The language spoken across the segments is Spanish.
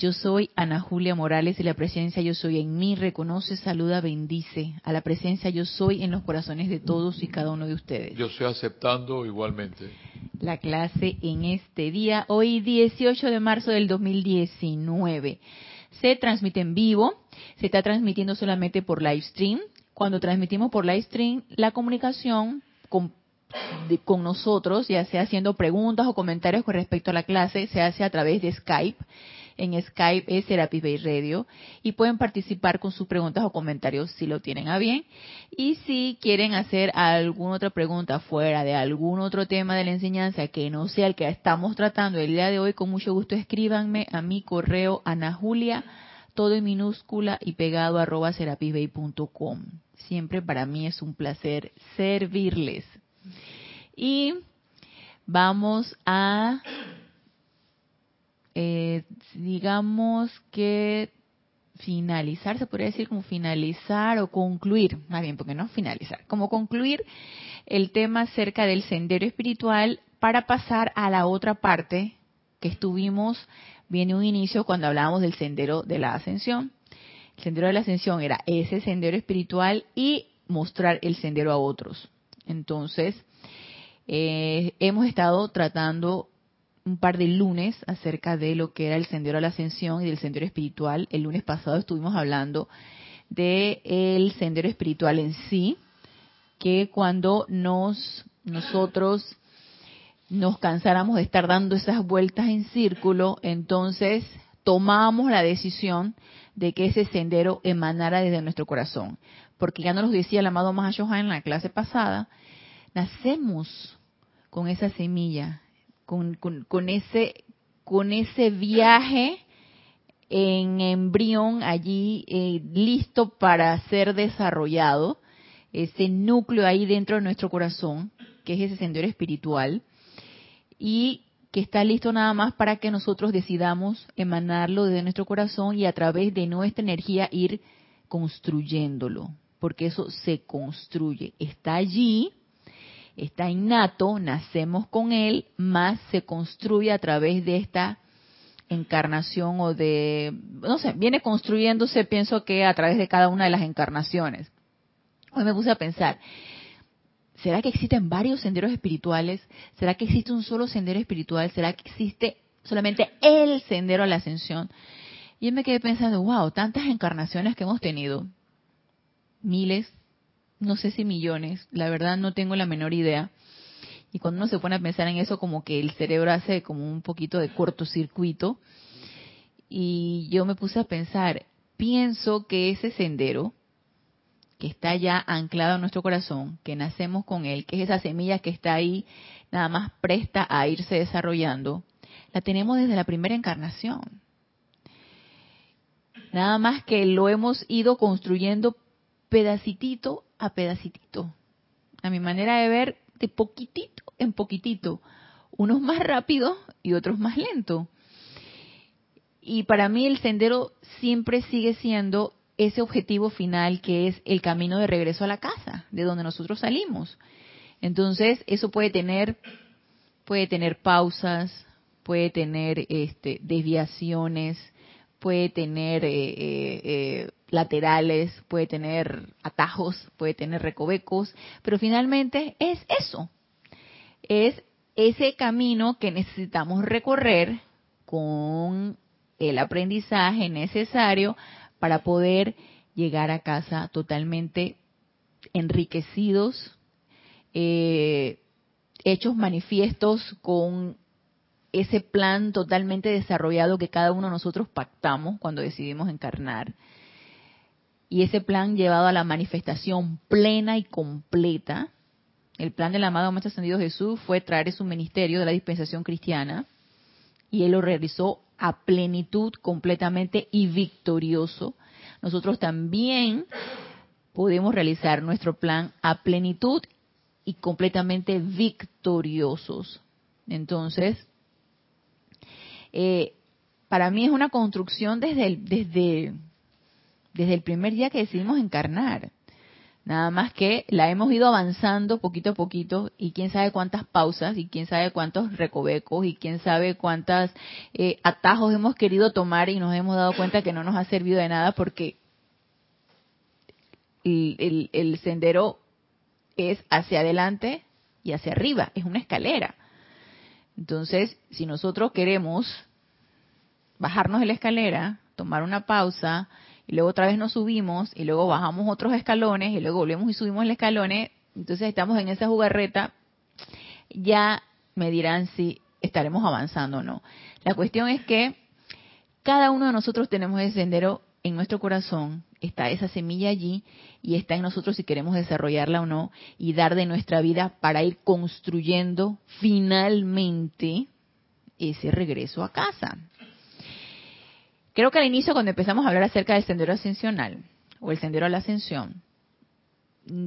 yo soy Ana Julia Morales y la presencia yo soy en mí reconoce, saluda, bendice a la presencia yo soy en los corazones de todos y cada uno de ustedes. Yo estoy aceptando igualmente. La clase en este día, hoy 18 de marzo del 2019. Se transmite en vivo, se está transmitiendo solamente por live stream. Cuando transmitimos por live stream, la comunicación con con nosotros, ya sea haciendo preguntas o comentarios con respecto a la clase, se hace a través de Skype en Skype es Serapis Bay Radio y pueden participar con sus preguntas o comentarios si lo tienen a bien. Y si quieren hacer alguna otra pregunta fuera de algún otro tema de la enseñanza que no sea el que estamos tratando el día de hoy, con mucho gusto escríbanme a mi correo anajulia, todo en minúscula y pegado arroba serapisbay.com. Siempre para mí es un placer servirles. Y vamos a eh, digamos que finalizar, se podría decir como finalizar o concluir, más bien, porque no finalizar, como concluir el tema acerca del sendero espiritual para pasar a la otra parte que estuvimos, viene un inicio cuando hablábamos del sendero de la ascensión. El sendero de la ascensión era ese sendero espiritual y mostrar el sendero a otros. Entonces, eh, hemos estado tratando un par de lunes acerca de lo que era el sendero a la ascensión y del sendero espiritual. El lunes pasado estuvimos hablando de el sendero espiritual en sí, que cuando nos nosotros nos cansáramos de estar dando esas vueltas en círculo, entonces tomamos la decisión de que ese sendero emanara desde nuestro corazón. Porque ya nos lo decía el amado Mahashohan en la clase pasada, nacemos con esa semilla con, ese, con ese viaje en embrión allí eh, listo para ser desarrollado, ese núcleo ahí dentro de nuestro corazón, que es ese sendero espiritual, y que está listo nada más para que nosotros decidamos emanarlo desde nuestro corazón y a través de nuestra energía ir construyéndolo, porque eso se construye, está allí, está innato, nacemos con él, más se construye a través de esta encarnación o de, no sé, viene construyéndose, pienso que a través de cada una de las encarnaciones. Hoy me puse a pensar, ¿será que existen varios senderos espirituales? ¿Será que existe un solo sendero espiritual? ¿Será que existe solamente el sendero a la ascensión? Y yo me quedé pensando, wow, tantas encarnaciones que hemos tenido, miles, no sé si millones, la verdad no tengo la menor idea. Y cuando uno se pone a pensar en eso, como que el cerebro hace como un poquito de cortocircuito. Y yo me puse a pensar, pienso que ese sendero que está ya anclado en nuestro corazón, que nacemos con él, que es esa semilla que está ahí nada más presta a irse desarrollando, la tenemos desde la primera encarnación. Nada más que lo hemos ido construyendo pedacitito a pedacitito. A mi manera de ver, de poquitito en poquitito. Unos más rápido y otros más lento. Y para mí el sendero siempre sigue siendo ese objetivo final que es el camino de regreso a la casa, de donde nosotros salimos. Entonces, eso puede tener puede tener pausas, puede tener este, desviaciones, puede tener eh, eh, eh laterales, puede tener atajos, puede tener recovecos, pero finalmente es eso, es ese camino que necesitamos recorrer con el aprendizaje necesario para poder llegar a casa totalmente enriquecidos, eh, hechos manifiestos con ese plan totalmente desarrollado que cada uno de nosotros pactamos cuando decidimos encarnar y ese plan llevado a la manifestación plena y completa. El plan del amado Maestro Ascendido Jesús fue traer su ministerio de la dispensación cristiana y él lo realizó a plenitud, completamente y victorioso. Nosotros también podemos realizar nuestro plan a plenitud y completamente victoriosos. Entonces, eh, para mí es una construcción desde el, desde, desde el primer día que decidimos encarnar. Nada más que la hemos ido avanzando poquito a poquito y quién sabe cuántas pausas y quién sabe cuántos recovecos y quién sabe cuántos eh, atajos hemos querido tomar y nos hemos dado cuenta que no nos ha servido de nada porque el, el sendero es hacia adelante y hacia arriba, es una escalera. Entonces, si nosotros queremos bajarnos de la escalera, tomar una pausa, y luego otra vez nos subimos y luego bajamos otros escalones y luego volvemos y subimos el escalones, entonces estamos en esa jugarreta, ya me dirán si estaremos avanzando o no. La cuestión es que cada uno de nosotros tenemos ese sendero en nuestro corazón, está esa semilla allí y está en nosotros si queremos desarrollarla o no y dar de nuestra vida para ir construyendo finalmente ese regreso a casa. Creo que al inicio, cuando empezamos a hablar acerca del sendero ascensional o el sendero a la ascensión, mm,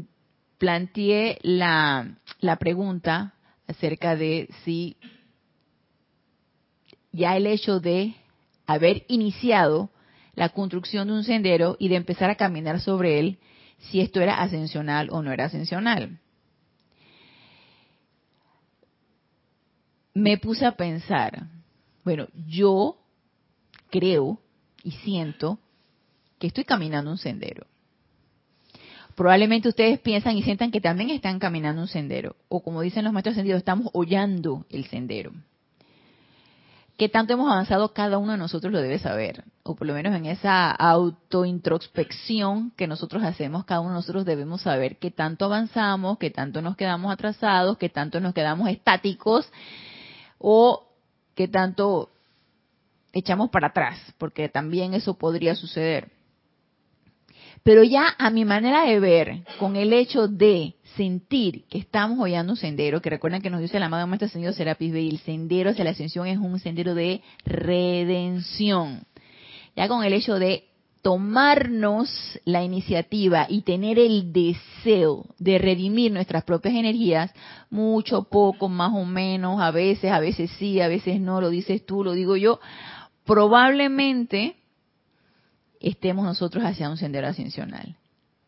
planteé la, la pregunta acerca de si ya el hecho de haber iniciado la construcción de un sendero y de empezar a caminar sobre él, si esto era ascensional o no era ascensional. Me puse a pensar, bueno, yo creo y siento que estoy caminando un sendero. Probablemente ustedes piensan y sientan que también están caminando un sendero. O como dicen los maestros ascendidos, estamos hollando el sendero. ¿Qué tanto hemos avanzado cada uno de nosotros lo debe saber? O por lo menos en esa autointrospección que nosotros hacemos, cada uno de nosotros debemos saber qué tanto avanzamos, qué tanto nos quedamos atrasados, qué tanto nos quedamos estáticos o qué tanto echamos para atrás, porque también eso podría suceder. Pero ya a mi manera de ver, con el hecho de sentir que estamos hollando un sendero, que recuerden que nos dice el amado Maestro Ascendido Serapis Bey, el sendero hacia la ascensión es un sendero de redención. Ya con el hecho de tomarnos la iniciativa y tener el deseo de redimir nuestras propias energías, mucho, poco, más o menos, a veces, a veces sí, a veces no, lo dices tú, lo digo yo, probablemente estemos nosotros hacia un sendero ascensional.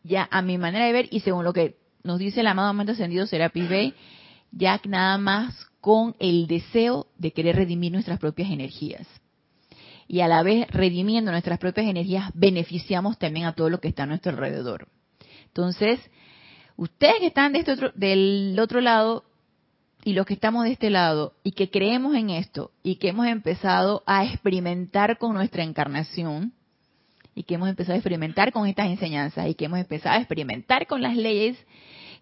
Ya a mi manera de ver y según lo que nos dice el amado amante ascendido Serapis Bey, ya nada más con el deseo de querer redimir nuestras propias energías. Y a la vez redimiendo nuestras propias energías, beneficiamos también a todo lo que está a nuestro alrededor. Entonces, ustedes que están de este otro, del otro lado, y los que estamos de este lado y que creemos en esto y que hemos empezado a experimentar con nuestra encarnación y que hemos empezado a experimentar con estas enseñanzas y que hemos empezado a experimentar con las leyes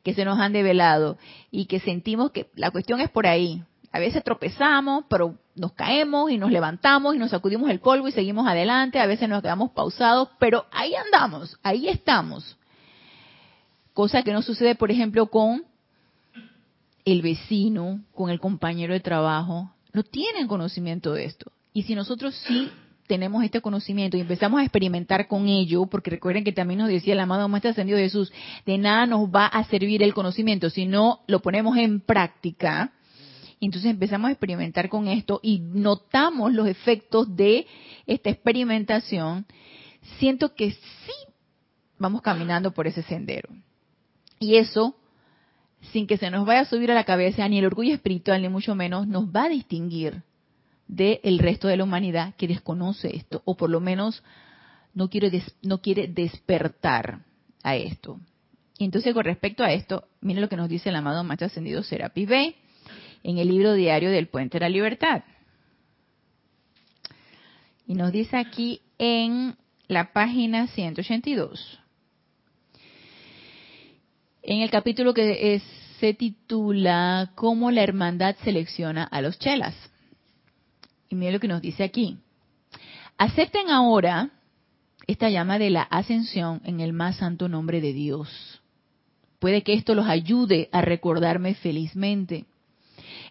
que se nos han develado y que sentimos que la cuestión es por ahí. A veces tropezamos, pero nos caemos y nos levantamos y nos sacudimos el polvo y seguimos adelante. A veces nos quedamos pausados, pero ahí andamos, ahí estamos. Cosa que no sucede, por ejemplo, con el vecino, con el compañero de trabajo, no tienen conocimiento de esto. Y si nosotros sí tenemos este conocimiento y empezamos a experimentar con ello, porque recuerden que también nos decía el amado Maestro Ascendido Jesús, de nada nos va a servir el conocimiento si no lo ponemos en práctica. Entonces empezamos a experimentar con esto y notamos los efectos de esta experimentación. Siento que sí vamos caminando por ese sendero. Y eso sin que se nos vaya a subir a la cabeza ni el orgullo espiritual, ni mucho menos, nos va a distinguir del resto de la humanidad que desconoce esto, o por lo menos no quiere, no quiere despertar a esto. Y entonces, con respecto a esto, miren lo que nos dice el amado Maestro Ascendido Serapis B en el libro diario del Puente de la Libertad. Y nos dice aquí en la página 182 en el capítulo que se titula Cómo la hermandad selecciona a los chelas. Y miren lo que nos dice aquí. Acepten ahora esta llama de la ascensión en el más santo nombre de Dios. Puede que esto los ayude a recordarme felizmente.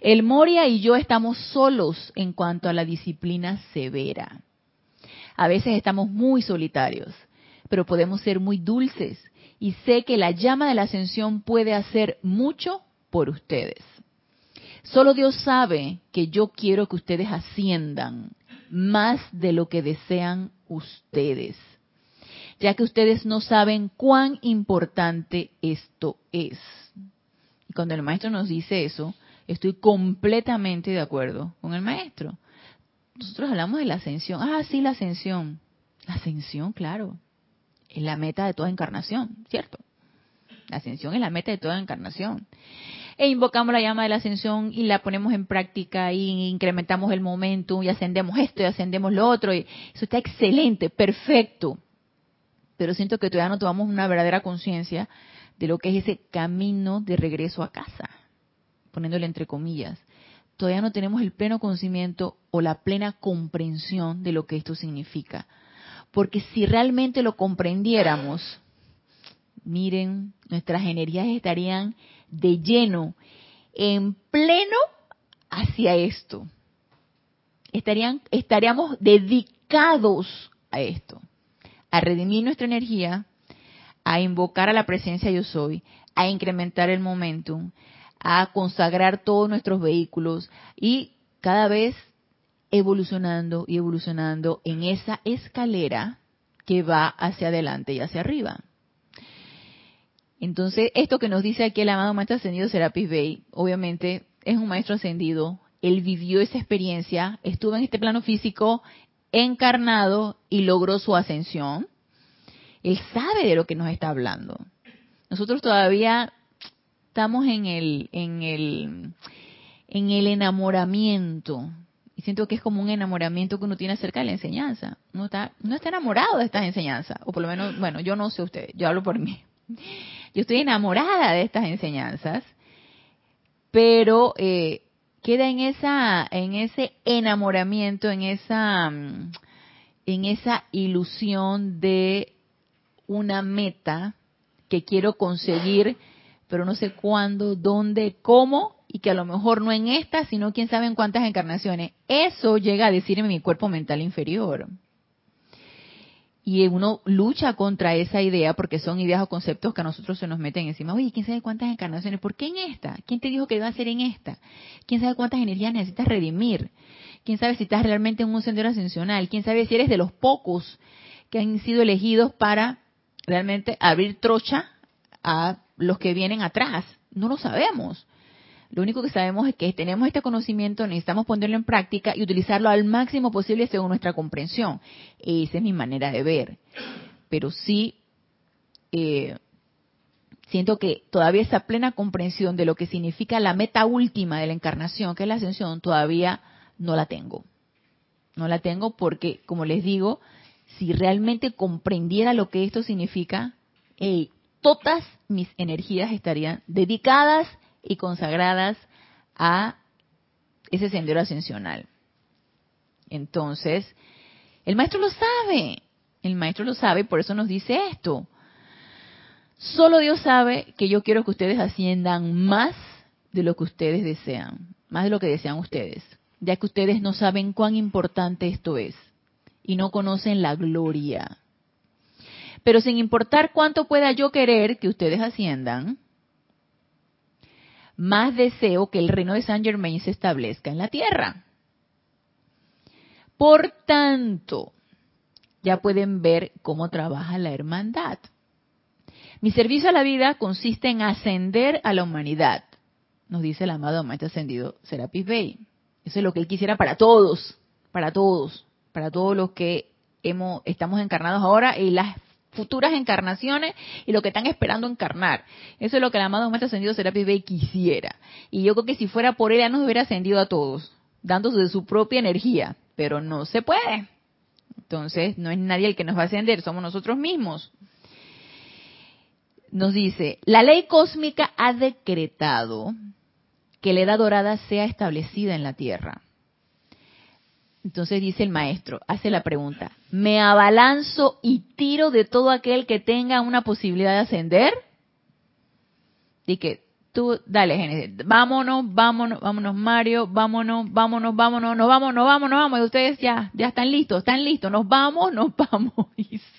El Moria y yo estamos solos en cuanto a la disciplina severa. A veces estamos muy solitarios, pero podemos ser muy dulces y sé que la llama de la ascensión puede hacer mucho por ustedes. Solo Dios sabe que yo quiero que ustedes asciendan más de lo que desean ustedes, ya que ustedes no saben cuán importante esto es. Y cuando el maestro nos dice eso, estoy completamente de acuerdo con el maestro. Nosotros hablamos de la ascensión. Ah, sí, la ascensión. La ascensión, claro. Es la meta de toda encarnación, ¿cierto? La ascensión es la meta de toda encarnación. E invocamos la llama de la ascensión y la ponemos en práctica y incrementamos el momento y ascendemos esto y ascendemos lo otro. Y eso está excelente, perfecto. Pero siento que todavía no tomamos una verdadera conciencia de lo que es ese camino de regreso a casa, poniéndole entre comillas. Todavía no tenemos el pleno conocimiento o la plena comprensión de lo que esto significa. Porque si realmente lo comprendiéramos, miren, nuestras energías estarían de lleno, en pleno hacia esto. Estarían, estaríamos dedicados a esto, a redimir nuestra energía, a invocar a la presencia yo soy, a incrementar el momentum, a consagrar todos nuestros vehículos y cada vez evolucionando y evolucionando en esa escalera que va hacia adelante y hacia arriba. Entonces, esto que nos dice aquí el amado Maestro Ascendido Serapis Bey, obviamente es un Maestro Ascendido, él vivió esa experiencia, estuvo en este plano físico encarnado y logró su ascensión. Él sabe de lo que nos está hablando. Nosotros todavía estamos en el, en el, en el enamoramiento. Y siento que es como un enamoramiento que uno tiene acerca de la enseñanza. No está, no está enamorado de estas enseñanzas. O por lo menos, bueno, yo no sé usted, yo hablo por mí. Yo estoy enamorada de estas enseñanzas, pero eh, queda en esa, en ese enamoramiento, en esa, en esa ilusión de una meta que quiero conseguir, pero no sé cuándo, dónde, cómo, y que a lo mejor no en esta, sino quién sabe en cuántas encarnaciones. Eso llega a decirme mi cuerpo mental inferior y uno lucha contra esa idea porque son ideas o conceptos que a nosotros se nos meten encima. Oye, ¿quién sabe cuántas encarnaciones? ¿Por qué en esta? ¿Quién te dijo que iba a ser en esta? ¿Quién sabe cuántas energías necesitas redimir? ¿Quién sabe si estás realmente en un sendero ascensional? ¿Quién sabe si eres de los pocos que han sido elegidos para realmente abrir trocha a los que vienen atrás? No lo sabemos. Lo único que sabemos es que tenemos este conocimiento, necesitamos ponerlo en práctica y utilizarlo al máximo posible según nuestra comprensión. Esa es mi manera de ver. Pero sí, eh, siento que todavía esa plena comprensión de lo que significa la meta última de la encarnación, que es la ascensión, todavía no la tengo. No la tengo porque, como les digo, si realmente comprendiera lo que esto significa, todas mis energías estarían dedicadas y consagradas a ese sendero ascensional. Entonces, el maestro lo sabe, el maestro lo sabe, por eso nos dice esto. Solo Dios sabe que yo quiero que ustedes asciendan más de lo que ustedes desean, más de lo que desean ustedes, ya que ustedes no saben cuán importante esto es y no conocen la gloria. Pero sin importar cuánto pueda yo querer que ustedes asciendan, más deseo que el reino de Saint Germain se establezca en la tierra. Por tanto, ya pueden ver cómo trabaja la hermandad. Mi servicio a la vida consiste en ascender a la humanidad, nos dice el amado Maestro Ascendido Serapis Bey. Eso es lo que él quisiera para todos, para todos, para todos los que hemos, estamos encarnados ahora y las futuras encarnaciones y lo que están esperando encarnar. Eso es lo que el amado Maestro Ascendido Serapis Bey quisiera. Y yo creo que si fuera por él, ya nos hubiera ascendido a todos, dándose de su propia energía. Pero no se puede. Entonces, no es nadie el que nos va a ascender, somos nosotros mismos. Nos dice, la ley cósmica ha decretado que la edad dorada sea establecida en la Tierra. Entonces dice el maestro, hace la pregunta, ¿me abalanzo y tiro de todo aquel que tenga una posibilidad de ascender? Y que tú, dale, Génesis, vámonos, vámonos, vámonos, Mario, vámonos, vámonos, vámonos, nos vamos, nos vamos, nos vamos, y ustedes ya, ya están listos, están listos, nos vamos, nos vamos.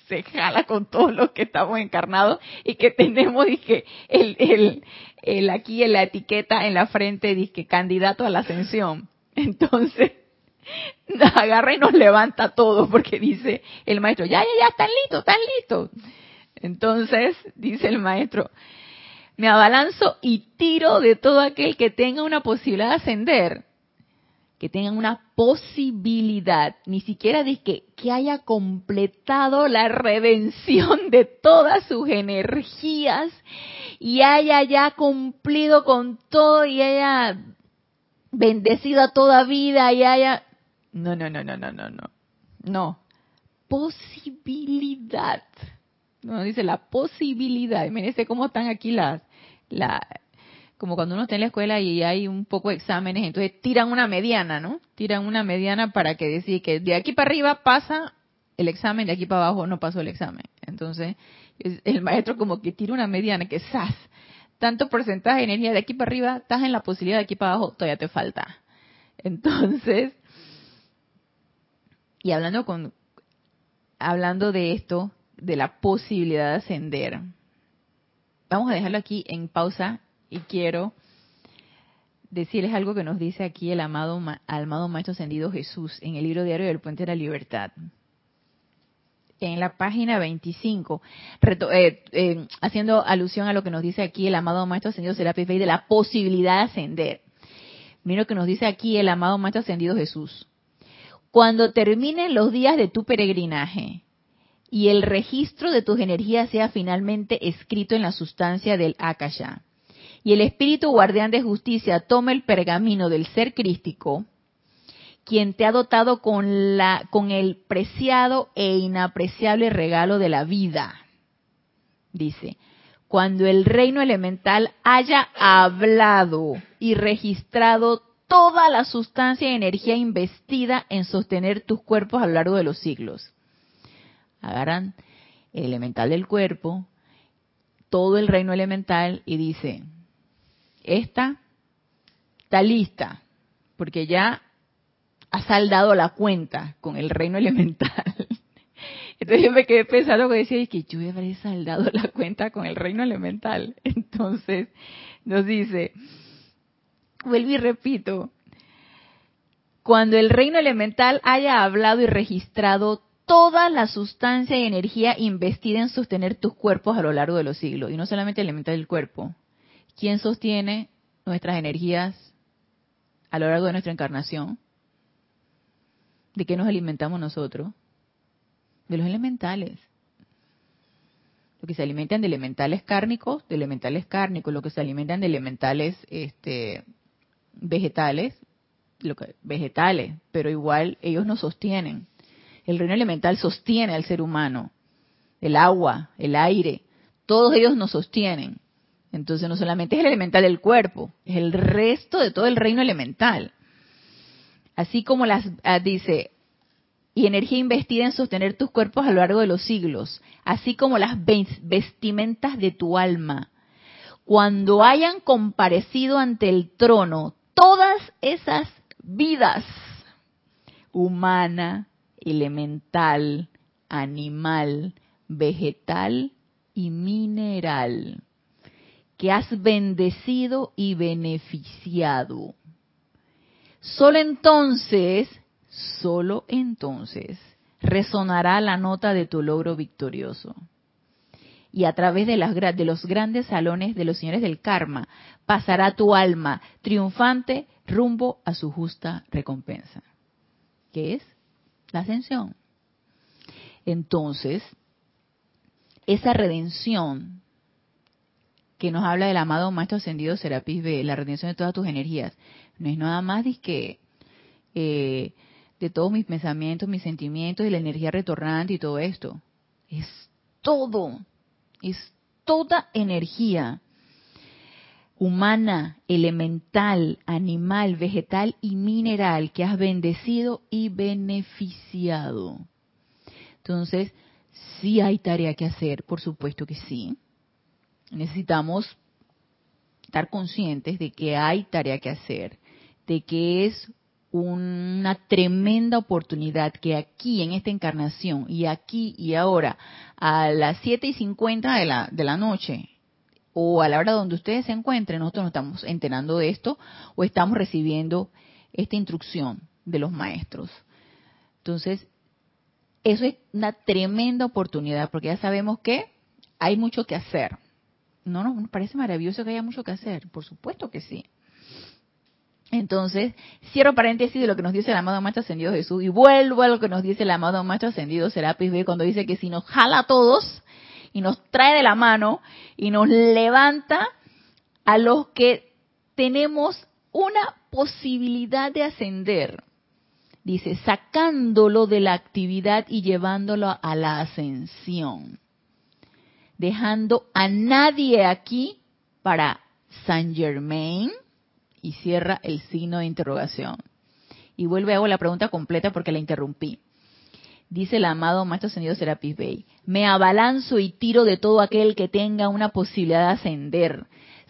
se jala con todos los que estamos encarnados y que tenemos dije, el, el, el aquí en la etiqueta en la frente dije, candidato a la ascensión. Entonces, agarra y nos levanta todo porque dice el maestro, ya, ya, ya, están listos, están listos. Entonces, dice el maestro, me abalanzo y tiro de todo aquel que tenga una posibilidad de ascender que tengan una posibilidad, ni siquiera de que, que haya completado la redención de todas sus energías y haya ya cumplido con todo y haya bendecido a toda vida y haya... No, no, no, no, no, no, no. No. Posibilidad. No, dice la posibilidad. Imagínense cómo están aquí las, la, como cuando uno está en la escuela y hay un poco de exámenes, entonces tiran una mediana, ¿no? Tiran una mediana para que decir que de aquí para arriba pasa el examen, de aquí para abajo no pasó el examen. Entonces, el maestro como que tira una mediana, que ¡zas! Tanto porcentaje de energía de aquí para arriba, estás en la posibilidad de aquí para abajo, todavía te falta. Entonces, y hablando con, hablando de esto, de la posibilidad de ascender, vamos a dejarlo aquí en pausa y quiero decirles algo que nos dice aquí el amado, amado Maestro Ascendido Jesús en el libro diario del Puente de la Libertad. En la página 25, eh, eh, haciendo alusión a lo que nos dice aquí el amado Maestro Ascendido Serapis Bey de la posibilidad de ascender. Mira lo que nos dice aquí el amado Maestro Ascendido Jesús. Cuando terminen los días de tu peregrinaje y el registro de tus energías sea finalmente escrito en la sustancia del Akasha, y el espíritu guardián de justicia toma el pergamino del ser crístico, quien te ha dotado con, con el preciado e inapreciable regalo de la vida. Dice, cuando el reino elemental haya hablado y registrado toda la sustancia y energía investida en sostener tus cuerpos a lo largo de los siglos. Agarran el elemental del cuerpo, todo el reino elemental y dice, esta está lista, porque ya ha saldado la cuenta con el reino elemental. Entonces yo me quedé pensando que decía, que yo habré saldado la cuenta con el reino elemental. Entonces nos dice, vuelvo y repito, cuando el reino elemental haya hablado y registrado toda la sustancia y energía investida en sostener tus cuerpos a lo largo de los siglos, y no solamente el elemental del cuerpo, ¿Quién sostiene nuestras energías a lo largo de nuestra encarnación? ¿De qué nos alimentamos nosotros? De los elementales. Lo que se alimentan de elementales cárnicos, de elementales cárnicos, lo que se alimentan de elementales este, vegetales, lo que, vegetales, pero igual ellos nos sostienen. El reino elemental sostiene al ser humano. El agua, el aire, todos ellos nos sostienen. Entonces no solamente es el elemental del cuerpo, es el resto de todo el reino elemental. Así como las ah, dice, y energía investida en sostener tus cuerpos a lo largo de los siglos, así como las vestimentas de tu alma. Cuando hayan comparecido ante el trono todas esas vidas, humana, elemental, animal, vegetal y mineral que has bendecido y beneficiado. Solo entonces, solo entonces, resonará la nota de tu logro victorioso. Y a través de, las, de los grandes salones de los señores del karma, pasará tu alma triunfante rumbo a su justa recompensa. ¿Qué es? La ascensión. Entonces, esa redención que nos habla del amado Maestro Ascendido Serapis B, la retención de todas tus energías. No es nada más que eh, de todos mis pensamientos, mis sentimientos y la energía retornante y todo esto. Es todo, es toda energía humana, elemental, animal, vegetal y mineral que has bendecido y beneficiado. Entonces, sí hay tarea que hacer, por supuesto que sí necesitamos estar conscientes de que hay tarea que hacer, de que es una tremenda oportunidad que aquí en esta encarnación y aquí y ahora a las 7 y 50 de la, de la noche o a la hora donde ustedes se encuentren, nosotros nos estamos enterando de esto o estamos recibiendo esta instrucción de los maestros. Entonces, eso es una tremenda oportunidad porque ya sabemos que hay mucho que hacer. No nos parece maravilloso que haya mucho que hacer, por supuesto que sí. Entonces, cierro paréntesis de lo que nos dice el amado Maestro Ascendido Jesús y vuelvo a lo que nos dice el amado Maestro Ascendido Serapis B cuando dice que si nos jala a todos y nos trae de la mano y nos levanta a los que tenemos una posibilidad de ascender, dice, sacándolo de la actividad y llevándolo a la ascensión, dejando a nadie aquí para Saint Germain, y cierra el signo de interrogación. Y vuelve hago la pregunta completa porque la interrumpí. Dice el amado Maestro Ascendido Serapis Bey, me abalanzo y tiro de todo aquel que tenga una posibilidad de ascender,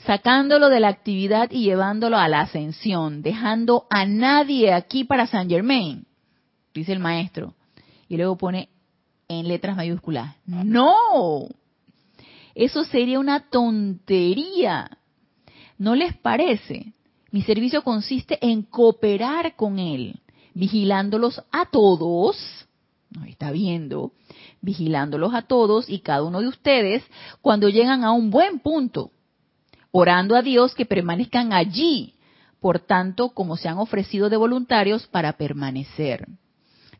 sacándolo de la actividad y llevándolo a la ascensión, dejando a nadie aquí para San Germain, dice el maestro. Y luego pone en letras mayúsculas, no, eso sería una tontería. ¿No les parece? Mi servicio consiste en cooperar con Él, vigilándolos a todos, nos está viendo, vigilándolos a todos y cada uno de ustedes cuando llegan a un buen punto, orando a Dios que permanezcan allí, por tanto como se han ofrecido de voluntarios para permanecer.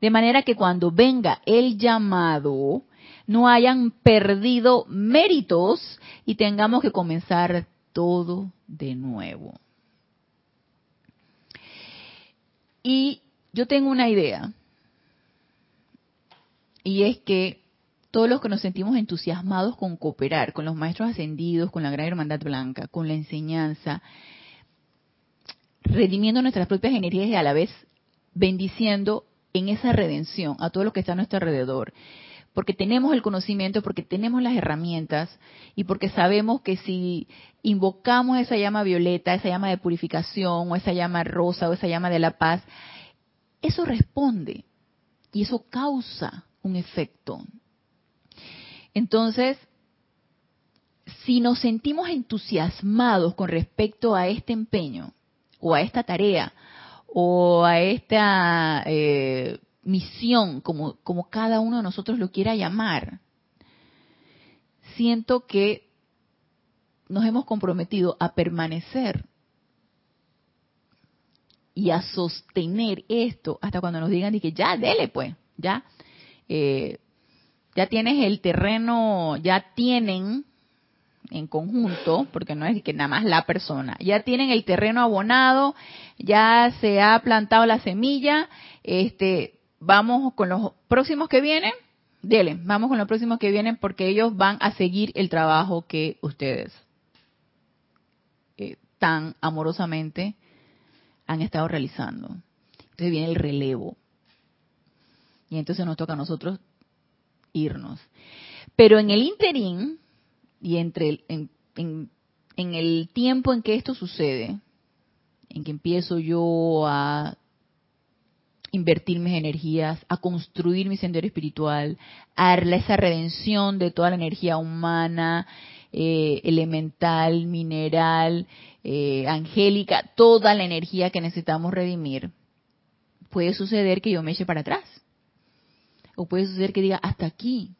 De manera que cuando venga el llamado, no hayan perdido méritos y tengamos que comenzar todo de nuevo. Y yo tengo una idea, y es que todos los que nos sentimos entusiasmados con cooperar con los maestros ascendidos, con la Gran Hermandad Blanca, con la enseñanza, redimiendo nuestras propias energías y a la vez bendiciendo en esa redención a todo lo que está a nuestro alrededor. Porque tenemos el conocimiento, porque tenemos las herramientas y porque sabemos que si invocamos esa llama violeta, esa llama de purificación o esa llama rosa o esa llama de la paz, eso responde y eso causa un efecto. Entonces, si nos sentimos entusiasmados con respecto a este empeño o a esta tarea o a esta eh, misión, como, como cada uno de nosotros lo quiera llamar, siento que nos hemos comprometido a permanecer y a sostener esto hasta cuando nos digan y que ya, dele pues, ya, eh, ya tienes el terreno, ya tienen en conjunto, porque no es que nada más la persona, ya tienen el terreno abonado, ya se ha plantado la semilla, este, vamos con los próximos que vienen, dele, vamos con los próximos que vienen porque ellos van a seguir el trabajo que ustedes tan amorosamente han estado realizando. Entonces viene el relevo. Y entonces nos toca a nosotros irnos. Pero en el interín y entre en, en el tiempo en que esto sucede, en que empiezo yo a invertir mis energías, a construir mi sendero espiritual, a esa redención de toda la energía humana, eh, elemental, mineral, eh, angélica, toda la energía que necesitamos redimir, puede suceder que yo me eche para atrás. O puede suceder que diga, hasta aquí,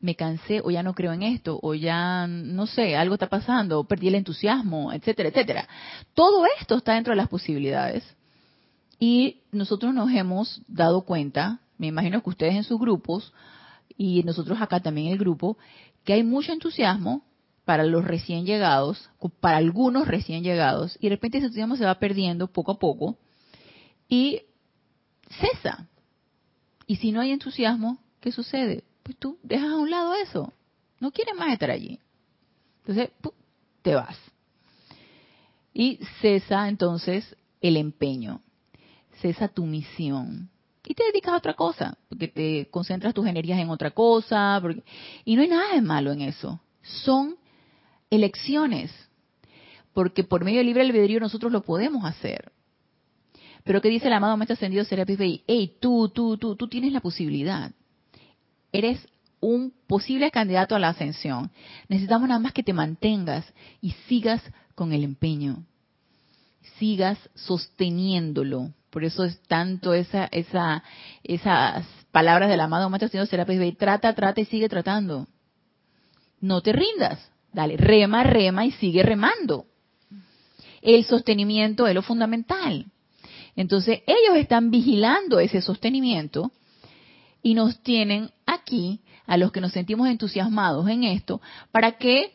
me cansé o ya no creo en esto, o ya no sé, algo está pasando, perdí el entusiasmo, etcétera, etcétera. Todo esto está dentro de las posibilidades. Y nosotros nos hemos dado cuenta, me imagino que ustedes en sus grupos, y nosotros acá también en el grupo, que hay mucho entusiasmo para los recién llegados, para algunos recién llegados, y de repente ese entusiasmo se va perdiendo poco a poco y cesa. Y si no hay entusiasmo, ¿qué sucede? Pues tú dejas a un lado eso, no quieres más estar allí. Entonces, te vas. Y cesa entonces el empeño, cesa tu misión, y te dedicas a otra cosa, porque te concentras tus energías en otra cosa, y no hay nada de malo en eso. Son elecciones, porque por medio del libre albedrío nosotros lo podemos hacer. Pero ¿qué dice el amado Maestro Ascendido Serapis Bey? Hey, tú, tú, tú, tú tienes la posibilidad. Eres un posible candidato a la ascensión. Necesitamos nada más que te mantengas y sigas con el empeño. Sigas sosteniéndolo. Por eso es tanto esa, esa, esas palabras del amado Maestro Ascendido Serapis Bey. Trata, trata y sigue tratando. No te rindas. Dale, rema, rema y sigue remando. El sostenimiento es lo fundamental. Entonces, ellos están vigilando ese sostenimiento y nos tienen aquí, a los que nos sentimos entusiasmados en esto, para que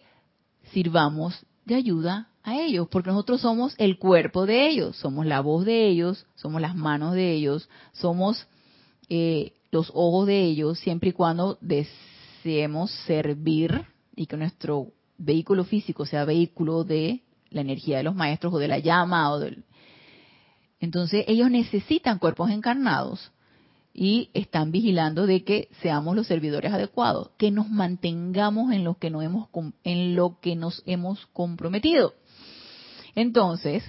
sirvamos de ayuda a ellos, porque nosotros somos el cuerpo de ellos, somos la voz de ellos, somos las manos de ellos, somos eh, los ojos de ellos, siempre y cuando deseemos servir y que nuestro vehículo físico sea vehículo de la energía de los maestros o de la llama o del... Entonces ellos necesitan cuerpos encarnados y están vigilando de que seamos los servidores adecuados, que nos mantengamos en lo que nos hemos en lo que nos hemos comprometido. Entonces,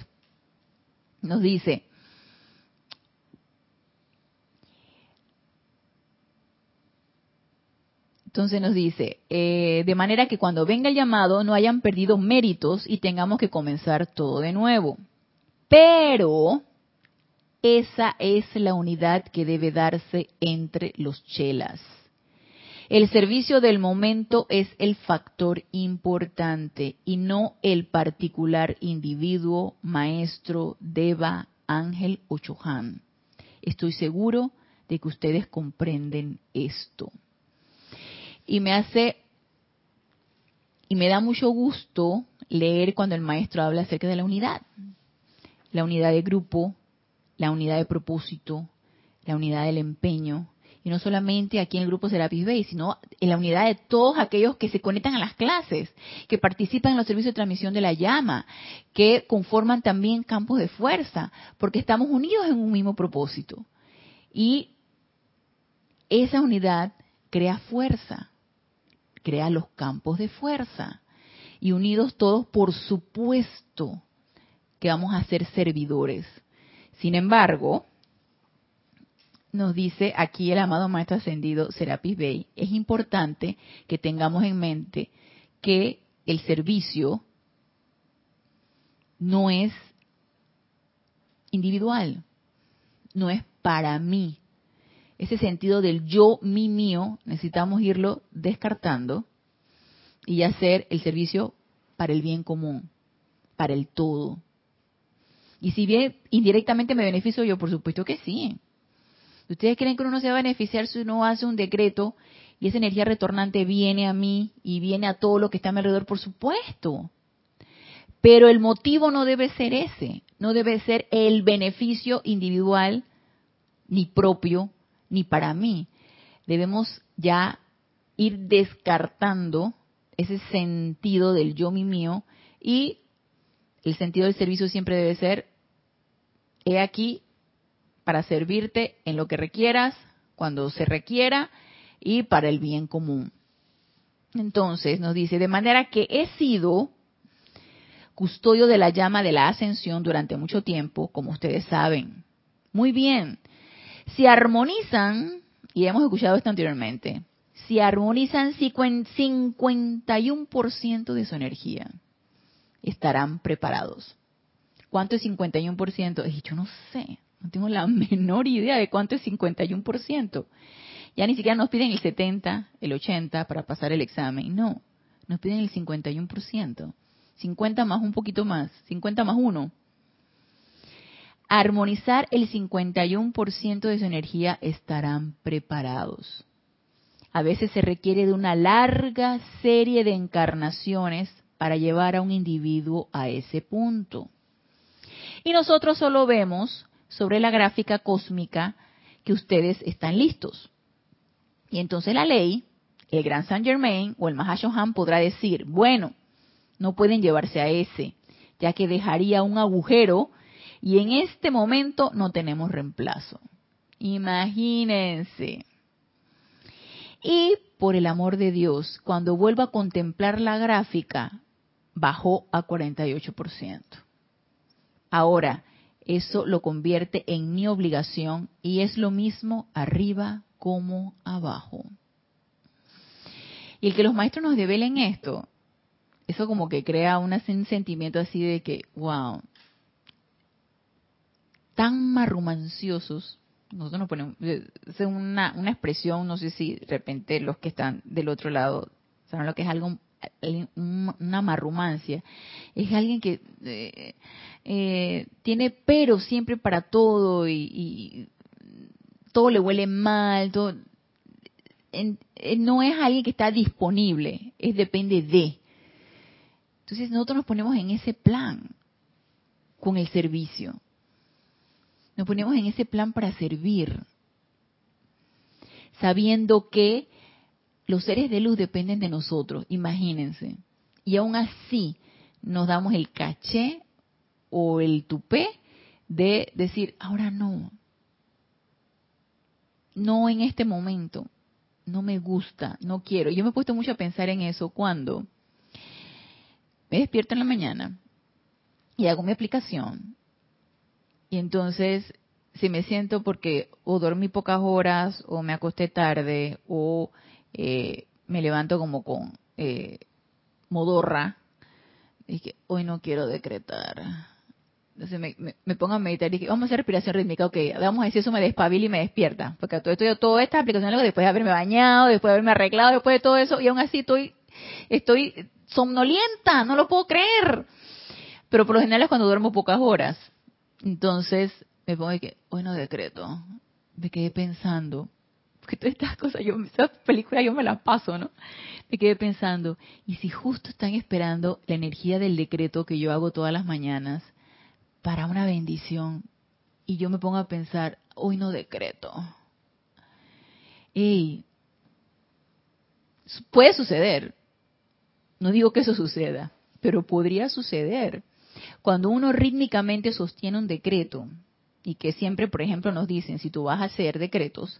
nos dice, Entonces nos dice, eh, de manera que cuando venga el llamado no hayan perdido méritos y tengamos que comenzar todo de nuevo. Pero esa es la unidad que debe darse entre los chelas. El servicio del momento es el factor importante y no el particular individuo, maestro, deva, ángel o chohan. Estoy seguro de que ustedes comprenden esto y me hace y me da mucho gusto leer cuando el maestro habla acerca de la unidad. La unidad de grupo, la unidad de propósito, la unidad del empeño. Y no solamente aquí en el grupo Serapis Bay, sino en la unidad de todos aquellos que se conectan a las clases, que participan en los servicios de transmisión de la llama, que conforman también campos de fuerza, porque estamos unidos en un mismo propósito. Y esa unidad crea fuerza crea los campos de fuerza. Y unidos todos, por supuesto que vamos a ser servidores. Sin embargo, nos dice aquí el amado Maestro Ascendido Serapis Bey, es importante que tengamos en mente que el servicio no es individual, no es para mí, ese sentido del yo, mi, mío, necesitamos irlo descartando y hacer el servicio para el bien común, para el todo. Y si bien indirectamente me beneficio yo, por supuesto que sí. ¿Ustedes creen que uno se va a beneficiar si uno hace un decreto y esa energía retornante viene a mí y viene a todo lo que está a mi alrededor? Por supuesto. Pero el motivo no debe ser ese, no debe ser el beneficio individual ni propio ni para mí. Debemos ya ir descartando ese sentido del yo mi mío y el sentido del servicio siempre debe ser, he aquí para servirte en lo que requieras, cuando se requiera y para el bien común. Entonces nos dice, de manera que he sido custodio de la llama de la ascensión durante mucho tiempo, como ustedes saben. Muy bien, si armonizan, y hemos escuchado esto anteriormente, si armonizan 51% de su energía, estarán preparados. ¿Cuánto es 51%? Y yo no sé, no tengo la menor idea de cuánto es 51%. Ya ni siquiera nos piden el 70, el 80 para pasar el examen. No, nos piden el 51%. 50 más un poquito más, 50 más 1, armonizar el 51% de su energía estarán preparados. A veces se requiere de una larga serie de encarnaciones para llevar a un individuo a ese punto. Y nosotros solo vemos sobre la gráfica cósmica que ustedes están listos. Y entonces la ley, el Gran Saint Germain o el Mahashohan podrá decir, bueno, no pueden llevarse a ese, ya que dejaría un agujero y en este momento no tenemos reemplazo. Imagínense. Y por el amor de Dios, cuando vuelvo a contemplar la gráfica, bajó a 48%. Ahora, eso lo convierte en mi obligación y es lo mismo arriba como abajo. Y el que los maestros nos develen esto, eso como que crea un sentimiento así de que, wow, tan marrumanciosos, nosotros nos ponemos, es una, una expresión, no sé si de repente los que están del otro lado saben lo que es algo una marrumancia. Es alguien que eh, eh, tiene pero siempre para todo y, todo le huele mal. Todo, eh, no es alguien que está disponible, es depende de. Entonces nosotros nos ponemos en ese plan con el servicio. Nos ponemos en ese plan para servir, sabiendo que los seres de luz dependen de nosotros, imagínense. Y aún así nos damos el caché o el tupé de decir, ahora no. No en este momento. No me gusta, no quiero. Yo me he puesto mucho a pensar en eso cuando me despierto en la mañana y hago mi aplicación. Y entonces, si me siento porque o dormí pocas horas o me acosté tarde o eh, me levanto como con eh, modorra. Y hoy no quiero decretar. Entonces me, me, pongo a meditar y dije, vamos a hacer respiración rítmica, ok, vamos a decir eso me despabila y me despierta, porque todo esto, toda esta aplicación después de haberme bañado, después de haberme arreglado, después de todo eso, y aún así estoy, estoy somnolienta, no lo puedo creer. Pero por lo general es cuando duermo pocas horas. Entonces me pongo y que, hoy no decreto. Me quedé pensando, porque todas estas cosas, yo, esas películas yo me las paso, ¿no? Me quedé pensando, ¿y si justo están esperando la energía del decreto que yo hago todas las mañanas para una bendición? Y yo me pongo a pensar, hoy no decreto. Ey, puede suceder. No digo que eso suceda, pero podría suceder. Cuando uno rítmicamente sostiene un decreto, y que siempre, por ejemplo, nos dicen, si tú vas a hacer decretos,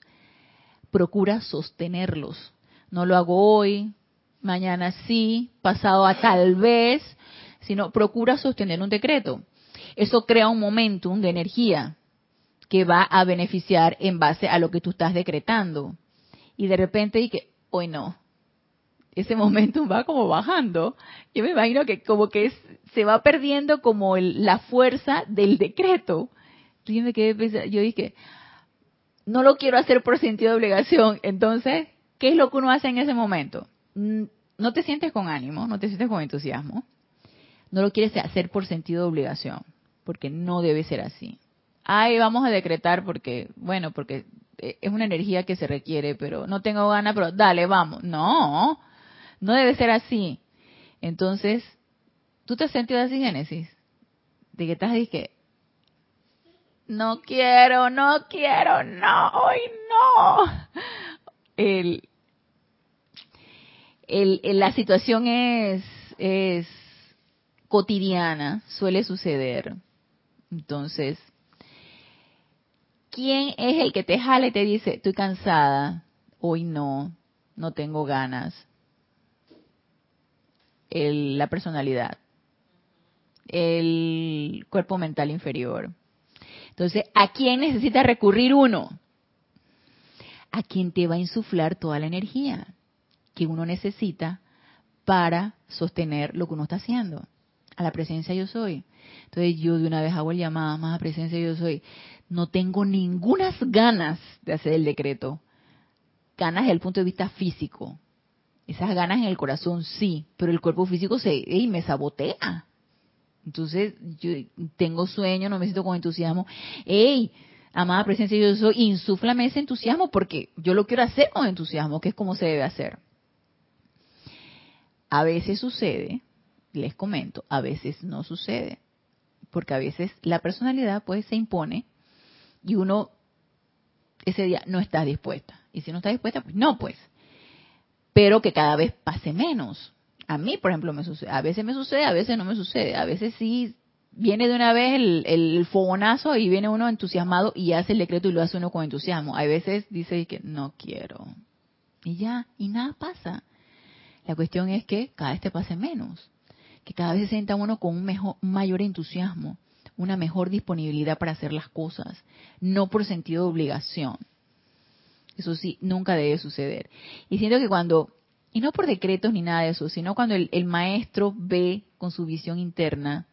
procura sostenerlos. No lo hago hoy, mañana sí, pasado a tal vez, sino procura sostener un decreto. Eso crea un momentum de energía que va a beneficiar en base a lo que tú estás decretando. Y de repente, y hoy no. Ese momentum va como bajando. Yo me imagino que como que se va perdiendo como la fuerza del decreto. Yo yo dije, no lo quiero hacer por sentido de obligación. Entonces, ¿qué es lo que uno hace en ese momento? Mm, no te sientes con ánimo, no te sientes con entusiasmo. No lo quieres hacer por sentido de obligación, porque no debe ser así. Ay, vamos a decretar porque, bueno, porque eh, es una energía que se requiere, pero no tengo ganas, pero dale, vamos. No, no debe ser así. Entonces, ¿tú te has sentido así, Génesis? De que estás, que no quiero, no quiero, no, hoy no. El, el, la situación es, es cotidiana, suele suceder. Entonces, ¿quién es el que te jala y te dice, estoy cansada, hoy no, no tengo ganas? El, la personalidad, el cuerpo mental inferior. Entonces, ¿a quién necesita recurrir uno? A quien te va a insuflar toda la energía que uno necesita para sostener lo que uno está haciendo. A la presencia yo soy. Entonces yo de una vez hago el llamado más a presencia yo soy. No tengo ninguna ganas de hacer el decreto. Ganas desde el punto de vista físico. Esas ganas en el corazón sí, pero el cuerpo físico se me sabotea. Entonces, yo tengo sueño, no me siento con entusiasmo. ¡Ey! Amada presencia, yo soy, insúflame ese entusiasmo porque yo lo quiero hacer con entusiasmo, que es como se debe hacer. A veces sucede, les comento, a veces no sucede, porque a veces la personalidad pues se impone y uno ese día no está dispuesta. Y si no está dispuesta, pues no, pues. Pero que cada vez pase menos. A mí, por ejemplo, me sucede. A veces me sucede, a veces no me sucede. A veces sí viene de una vez el, el fogonazo y viene uno entusiasmado y hace el decreto y lo hace uno con entusiasmo. A veces dice que no quiero. Y ya, y nada pasa. La cuestión es que cada vez te pase menos. Que cada vez se sienta uno con un, mejor, mayor entusiasmo. una mejor disponibilidad para hacer las cosas, no por sentido de obligación. Eso sí, nunca debe suceder. Y siento que cuando, y no por decretos ni nada de eso, sino cuando el, maestro ve con su visión interna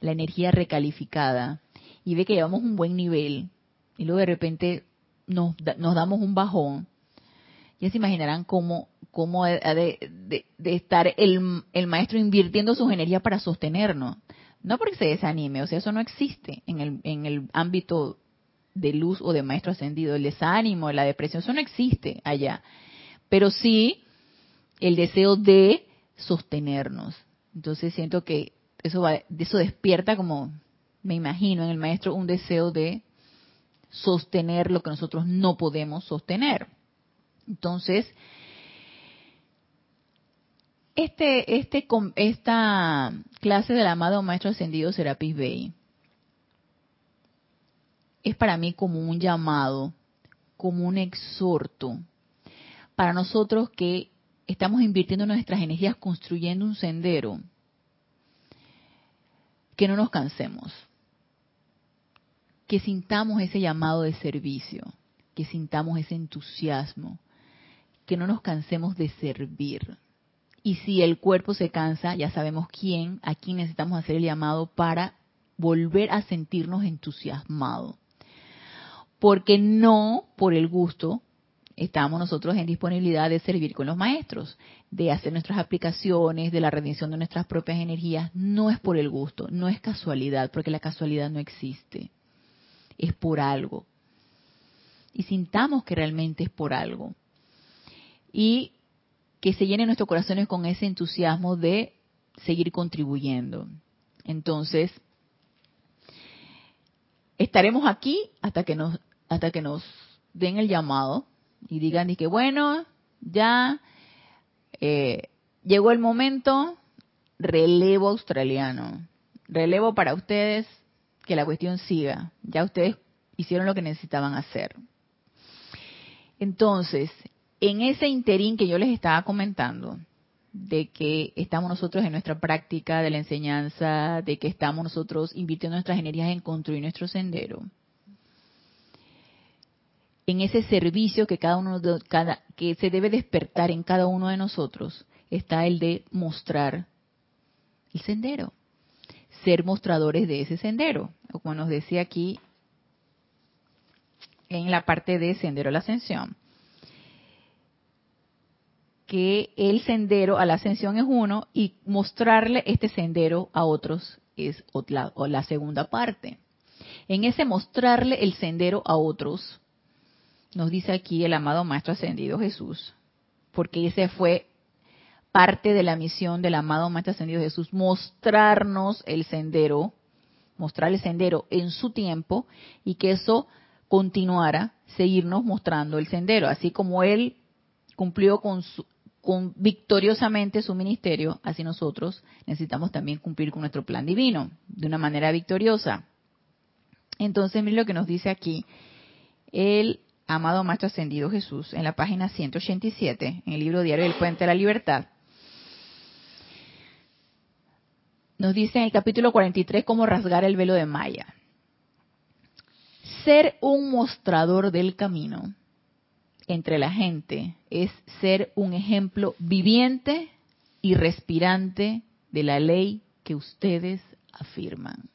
la energía recalificada y ve que llevamos un buen nivel y luego de repente nos, nos damos un bajón, ya se imaginarán cómo, cómo ha de, estar el, el, maestro invirtiendo sus energías para sostenernos. No porque se desanime, o sea, eso no existe en el, en el ámbito de luz o de maestro ascendido. El desánimo, la depresión, eso no existe allá. Pero sí el deseo de sostenernos. Entonces siento que eso, va, eso despierta como, me imagino en el maestro, un deseo de sostener lo que nosotros no podemos sostener. Entonces, este, este, esta clase del amado Maestro Ascendido Serapis Bey es para mí como un llamado, como un exhorto para nosotros que estamos invirtiendo nuestras energías construyendo un sendero, que no nos cansemos, que sintamos ese llamado de servicio, que sintamos ese entusiasmo, que no nos cansemos de servir. Y si el cuerpo se cansa, ya sabemos quién, a quién necesitamos hacer el llamado para volver a sentirnos entusiasmados porque no por el gusto estamos nosotros en disponibilidad de servir con los maestros, de hacer nuestras aplicaciones, de la redención de nuestras propias energías. No es por el gusto, no es casualidad, porque la casualidad no existe. Es por algo. Y sintamos que realmente es por algo. Y que se llenen nuestros corazones con ese entusiasmo de seguir contribuyendo. Entonces, estaremos aquí hasta que nos hasta que nos den el llamado y digan y que bueno ya eh, llegó el momento relevo australiano relevo para ustedes que la cuestión siga ya ustedes hicieron lo que necesitaban hacer entonces en ese interín que yo les estaba comentando de que estamos nosotros en nuestra práctica de la enseñanza, de que estamos nosotros invirtiendo nuestras energías en construir nuestro sendero. En ese servicio que cada uno cada, que se debe despertar en cada uno de nosotros está el de mostrar el sendero, ser mostradores de ese sendero, como nos decía aquí en la parte de sendero a la ascensión. Que el sendero a la ascensión es uno y mostrarle este sendero a otros es la, o la segunda parte. En ese mostrarle el sendero a otros, nos dice aquí el amado Maestro Ascendido Jesús, porque ese fue parte de la misión del amado Maestro Ascendido Jesús, mostrarnos el sendero, mostrar el sendero en su tiempo y que eso continuara, seguirnos mostrando el sendero, así como él cumplió con su, victoriosamente su ministerio, así nosotros necesitamos también cumplir con nuestro plan divino de una manera victoriosa. Entonces, miren lo que nos dice aquí el amado Maestro Ascendido Jesús en la página 187, en el libro diario del Puente de la Libertad. Nos dice en el capítulo 43 cómo rasgar el velo de Maya. Ser un mostrador del camino entre la gente es ser un ejemplo viviente y respirante de la ley que ustedes afirman.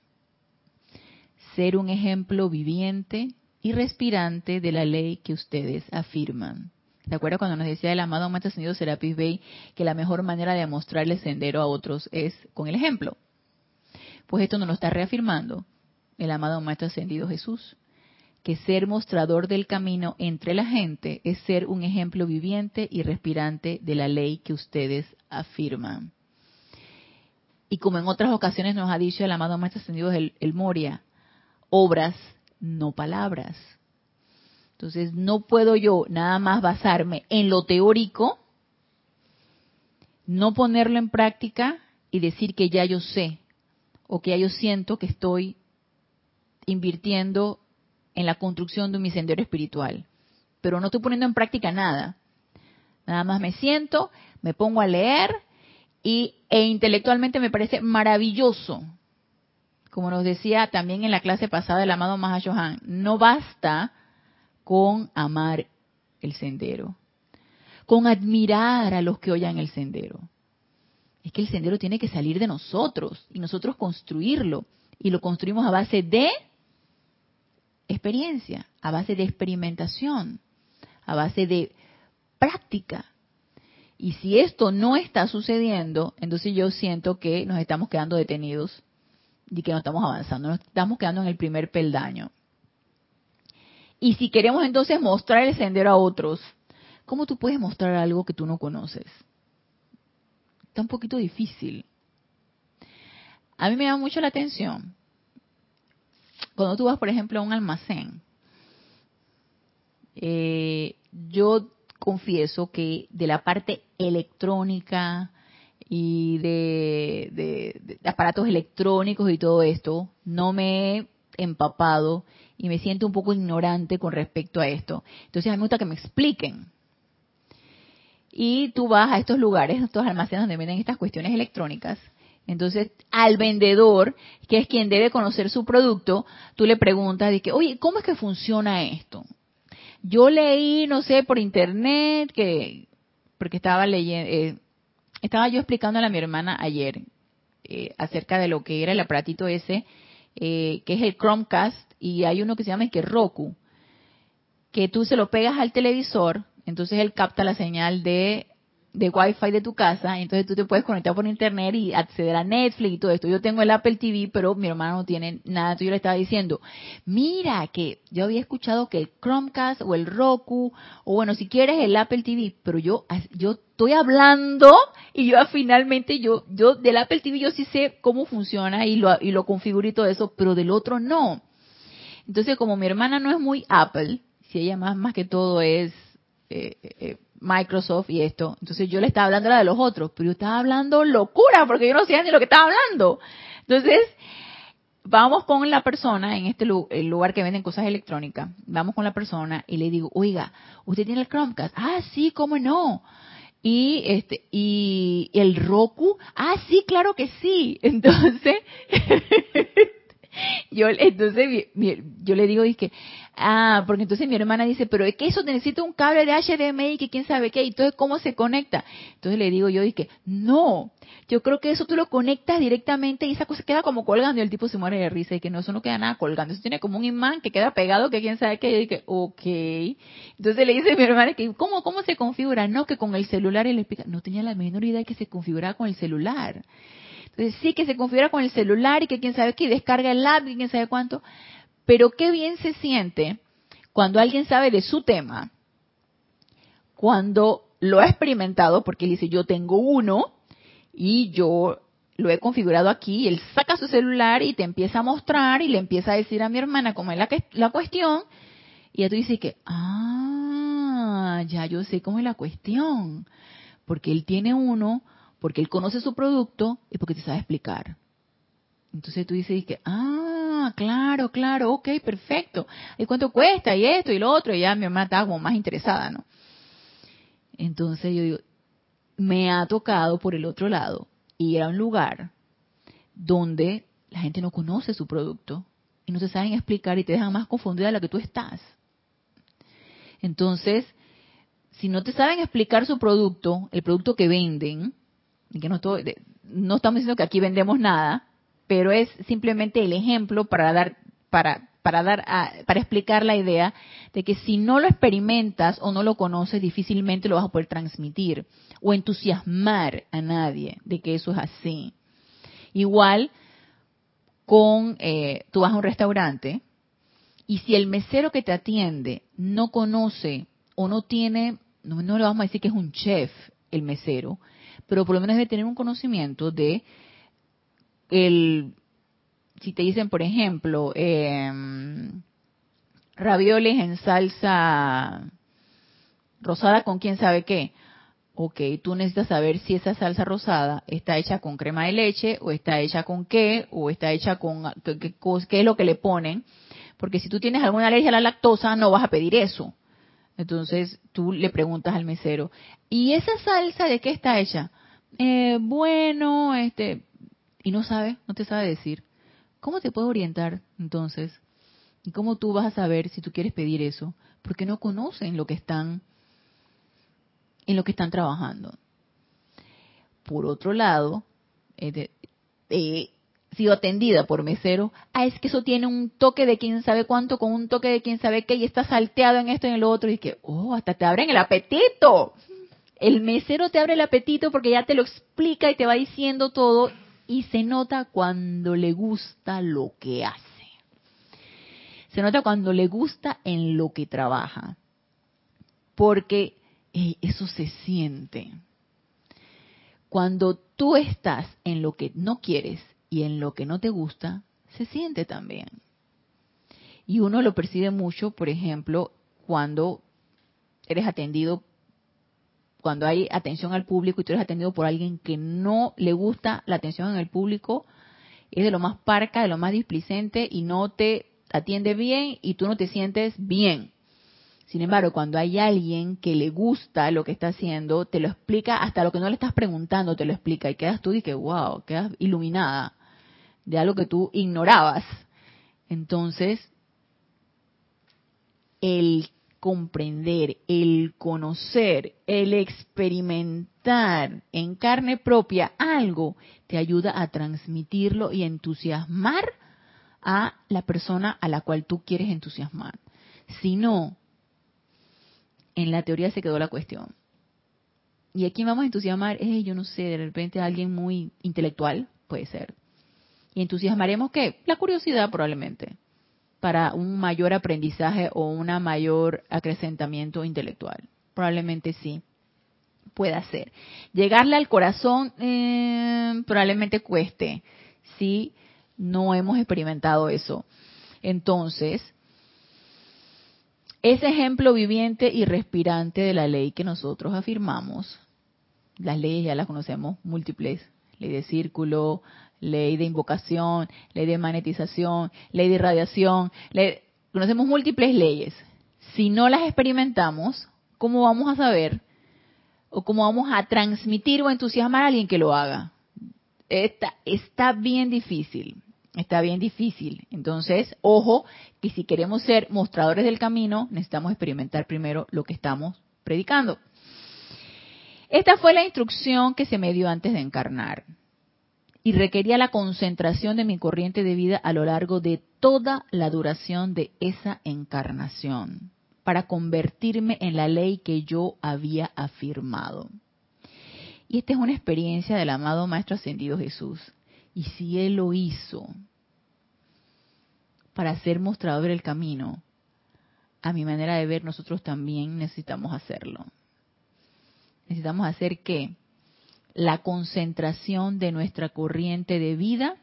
Ser un ejemplo viviente y respirante de la ley que ustedes afirman. ¿De acuerdo cuando nos decía el amado Maestro Ascendido Serapis Bey que la mejor manera de mostrarle sendero a otros es con el ejemplo? Pues esto nos lo está reafirmando el amado Maestro Ascendido Jesús que ser mostrador del camino entre la gente es ser un ejemplo viviente y respirante de la ley que ustedes afirman. Y como en otras ocasiones nos ha dicho el amado Maestro Ascendido el, el Moria, obras, no palabras. Entonces no puedo yo nada más basarme en lo teórico, no ponerlo en práctica y decir que ya yo sé o que ya yo siento que estoy invirtiendo en la construcción de mi sendero espiritual. Pero no estoy poniendo en práctica nada. Nada más me siento, me pongo a leer y, e intelectualmente me parece maravilloso como nos decía también en la clase pasada el amado Mahashohan, no basta con amar el sendero, con admirar a los que oyan el sendero. Es que el sendero tiene que salir de nosotros y nosotros construirlo. Y lo construimos a base de experiencia, a base de experimentación, a base de práctica. Y si esto no está sucediendo, entonces yo siento que nos estamos quedando detenidos y que no estamos avanzando, nos estamos quedando en el primer peldaño. Y si queremos entonces mostrar el sendero a otros, ¿cómo tú puedes mostrar algo que tú no conoces? Está un poquito difícil. A mí me llama mucho la atención cuando tú vas, por ejemplo, a un almacén. Eh, yo confieso que de la parte electrónica y de, de, aparatos electrónicos y todo esto, no me he empapado y me siento un poco ignorante con respecto a esto. Entonces a mí me gusta que me expliquen. Y tú vas a estos lugares, a estos almacenes donde venden estas cuestiones electrónicas. Entonces, al vendedor, que es quien debe conocer su producto, tú le preguntas de que, oye, ¿cómo es que funciona esto? Yo leí, no sé, por internet, que, porque estaba leyendo, eh, estaba yo explicándole a mi hermana ayer eh, acerca de lo que era el aparatito ese, eh, que es el Chromecast, y hay uno que se llama que Roku, que tú se lo pegas al televisor, entonces él capta la señal de de Wi-Fi de tu casa, entonces tú te puedes conectar por internet y acceder a Netflix y todo esto. Yo tengo el Apple TV, pero mi hermano no tiene nada. Entonces yo le estaba diciendo, mira que yo había escuchado que el Chromecast o el Roku, o bueno, si quieres el Apple TV, pero yo, yo estoy hablando y yo finalmente, yo, yo del Apple TV yo sí sé cómo funciona y lo, y lo configuro y todo eso, pero del otro no. Entonces como mi hermana no es muy Apple, si ella más, más que todo es... Eh, eh, Microsoft y esto. Entonces yo le estaba hablando de los otros, pero yo estaba hablando locura porque yo no sabía ni lo que estaba hablando. Entonces, vamos con la persona en este lugar que venden cosas electrónicas. Vamos con la persona y le digo, oiga, ¿usted tiene el Chromecast? Ah, sí, ¿cómo no? Y este y el Roku, ah sí, claro que sí. Entonces yo entonces yo le digo que ah porque entonces mi hermana dice pero es que eso necesita un cable de HDMI que quién sabe qué y entonces cómo se conecta entonces le digo yo que no yo creo que eso tú lo conectas directamente y esa cosa queda como colgando y el tipo se muere de risa y que no eso no queda nada colgando eso tiene como un imán que queda pegado que quién sabe qué y que ok entonces le dice mi hermana que cómo cómo se configura no que con el celular y le explica no tenía la menor idea de que se configuraba con el celular entonces sí que se configura con el celular y que quién sabe qué, descarga el app y quién sabe cuánto. Pero qué bien se siente cuando alguien sabe de su tema, cuando lo ha experimentado, porque él dice, yo tengo uno y yo lo he configurado aquí, él saca su celular y te empieza a mostrar y le empieza a decir a mi hermana cómo es la, la cuestión, y ya tú dices que, ah, ya yo sé cómo es la cuestión, porque él tiene uno porque él conoce su producto y porque te sabe explicar. Entonces tú dices que, ah, claro, claro, ok, perfecto. ¿Y cuánto cuesta? Y esto y lo otro. Y ya mi mamá estaba como más interesada, ¿no? Entonces yo digo, me ha tocado por el otro lado ir a un lugar donde la gente no conoce su producto y no te saben explicar y te dejan más confundida de la que tú estás. Entonces, si no te saben explicar su producto, el producto que venden, que no, no estamos diciendo que aquí vendemos nada, pero es simplemente el ejemplo para dar, para, para dar, para explicar la idea de que si no lo experimentas o no lo conoces, difícilmente lo vas a poder transmitir o entusiasmar a nadie de que eso es así. Igual con, eh, tú vas a un restaurante y si el mesero que te atiende no conoce o no tiene, no, no le vamos a decir que es un chef el mesero, pero por lo menos debe tener un conocimiento de el, si te dicen, por ejemplo, eh, ravioles en salsa rosada con quién sabe qué. Ok, tú necesitas saber si esa salsa rosada está hecha con crema de leche o está hecha con qué o está hecha con qué, es lo que le ponen. Porque si tú tienes alguna alergia a la lactosa, no vas a pedir eso. Entonces tú le preguntas al mesero, ¿y esa salsa de qué está hecha? Eh, bueno, este, y no sabe, no te sabe decir. ¿Cómo te puedes orientar entonces? ¿Y cómo tú vas a saber si tú quieres pedir eso? Porque no conocen lo que están en lo que están trabajando. Por otro lado, he sido atendida por mesero, ah, es que eso tiene un toque de quién sabe cuánto, con un toque de quién sabe qué, y está salteado en esto y en lo otro, y que, oh, hasta te abren el apetito. El mesero te abre el apetito porque ya te lo explica y te va diciendo todo, y se nota cuando le gusta lo que hace. Se nota cuando le gusta en lo que trabaja. Porque eso se siente. Cuando tú estás en lo que no quieres y en lo que no te gusta, se siente también. Y uno lo percibe mucho, por ejemplo, cuando eres atendido, cuando hay atención al público y tú eres atendido por alguien que no le gusta la atención en el público, es de lo más parca, de lo más displicente y no te atiende bien y tú no te sientes bien. Sin embargo, cuando hay alguien que le gusta lo que está haciendo, te lo explica hasta lo que no le estás preguntando, te lo explica y quedas tú y que wow, quedas iluminada de algo que tú ignorabas. Entonces, el comprender, el conocer, el experimentar en carne propia algo, te ayuda a transmitirlo y entusiasmar a la persona a la cual tú quieres entusiasmar. Si no, en la teoría se quedó la cuestión. ¿Y a quién vamos a entusiasmar? Eh, yo no sé, de repente a alguien muy intelectual, puede ser. ¿Y entusiasmaremos qué? La curiosidad probablemente, para un mayor aprendizaje o un mayor acrecentamiento intelectual. Probablemente sí, pueda ser. Llegarle al corazón eh, probablemente cueste, si no hemos experimentado eso. Entonces, ese ejemplo viviente y respirante de la ley que nosotros afirmamos, las leyes ya las conocemos múltiples, ley de círculo, ley de invocación, ley de magnetización, ley de irradiación, conocemos múltiples leyes. Si no las experimentamos, ¿cómo vamos a saber o cómo vamos a transmitir o entusiasmar a alguien que lo haga? Está, está bien difícil está bien difícil. Entonces, ojo, que si queremos ser mostradores del camino, necesitamos experimentar primero lo que estamos predicando. Esta fue la instrucción que se me dio antes de encarnar y requería la concentración de mi corriente de vida a lo largo de toda la duración de esa encarnación para convertirme en la ley que yo había afirmado. Y esta es una experiencia del amado Maestro Ascendido Jesús. Y si Él lo hizo para ser mostrador del camino, a mi manera de ver, nosotros también necesitamos hacerlo. Necesitamos hacer que la concentración de nuestra corriente de vida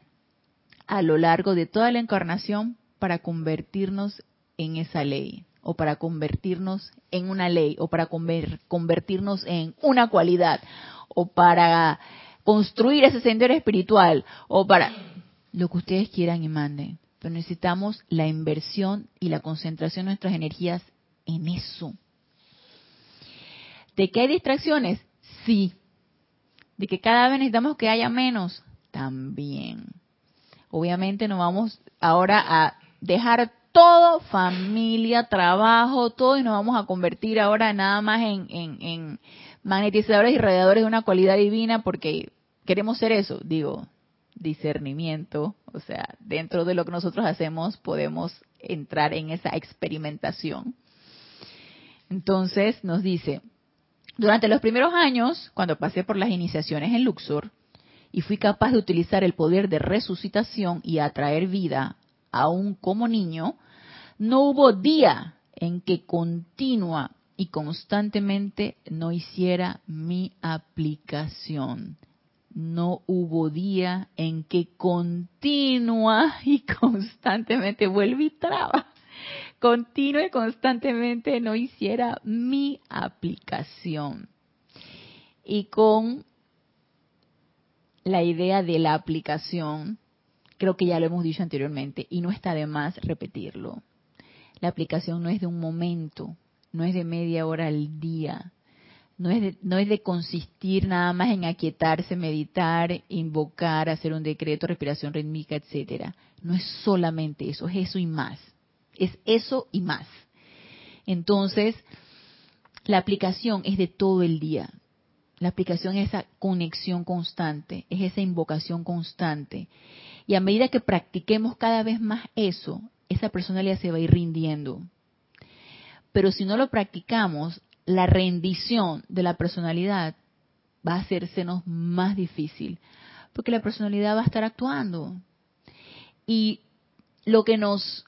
a lo largo de toda la encarnación para convertirnos en esa ley, o para convertirnos en una ley, o para convertirnos en una cualidad, o para construir ese sendero espiritual o para lo que ustedes quieran y manden. Pero necesitamos la inversión y la concentración de nuestras energías en eso. ¿De que hay distracciones? Sí. ¿De que cada vez necesitamos que haya menos? También. Obviamente no vamos ahora a dejar todo, familia, trabajo, todo, y nos vamos a convertir ahora nada más en, en magnetizadores y radiadores de una cualidad divina porque queremos ser eso, digo, discernimiento, o sea, dentro de lo que nosotros hacemos podemos entrar en esa experimentación. Entonces nos dice, durante los primeros años, cuando pasé por las iniciaciones en Luxor y fui capaz de utilizar el poder de resucitación y atraer vida aún como niño, no hubo día en que continua y constantemente no hiciera mi aplicación. No hubo día en que continua y constantemente vuelve y traba. Continua y constantemente no hiciera mi aplicación. Y con la idea de la aplicación, creo que ya lo hemos dicho anteriormente y no está de más repetirlo. La aplicación no es de un momento, no es de media hora al día. no es, de, no es de consistir nada más en aquietarse, meditar, invocar, hacer un decreto, respiración rítmica, etcétera. No es solamente eso, es eso y más. Es eso y más. Entonces, la aplicación es de todo el día. La aplicación es esa conexión constante, es esa invocación constante. Y a medida que practiquemos cada vez más eso, esa personalidad se va a ir rindiendo. Pero si no lo practicamos, la rendición de la personalidad va a hacérsenos más difícil, porque la personalidad va a estar actuando. Y lo que nos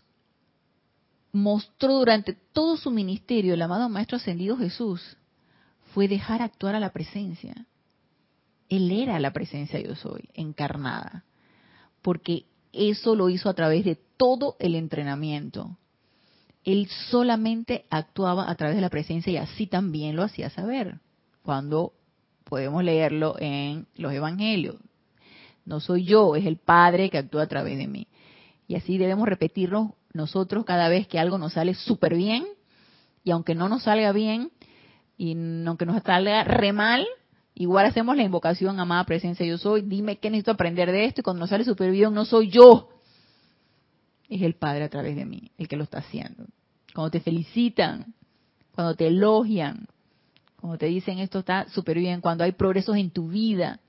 mostró durante todo su ministerio el amado Maestro Ascendido Jesús fue dejar actuar a la presencia. Él era la presencia yo soy, encarnada, porque eso lo hizo a través de todo el entrenamiento él solamente actuaba a través de la presencia y así también lo hacía saber. Cuando podemos leerlo en los evangelios. No soy yo, es el Padre que actúa a través de mí. Y así debemos repetirlo nosotros cada vez que algo nos sale súper bien. Y aunque no nos salga bien, y aunque nos salga re mal, igual hacemos la invocación, amada presencia yo soy. Dime qué necesito aprender de esto. Y cuando nos sale súper bien, no soy yo, es el Padre a través de mí el que lo está haciendo. Cuando te felicitan, cuando te elogian, cuando te dicen esto está súper bien, cuando hay progresos en tu vida.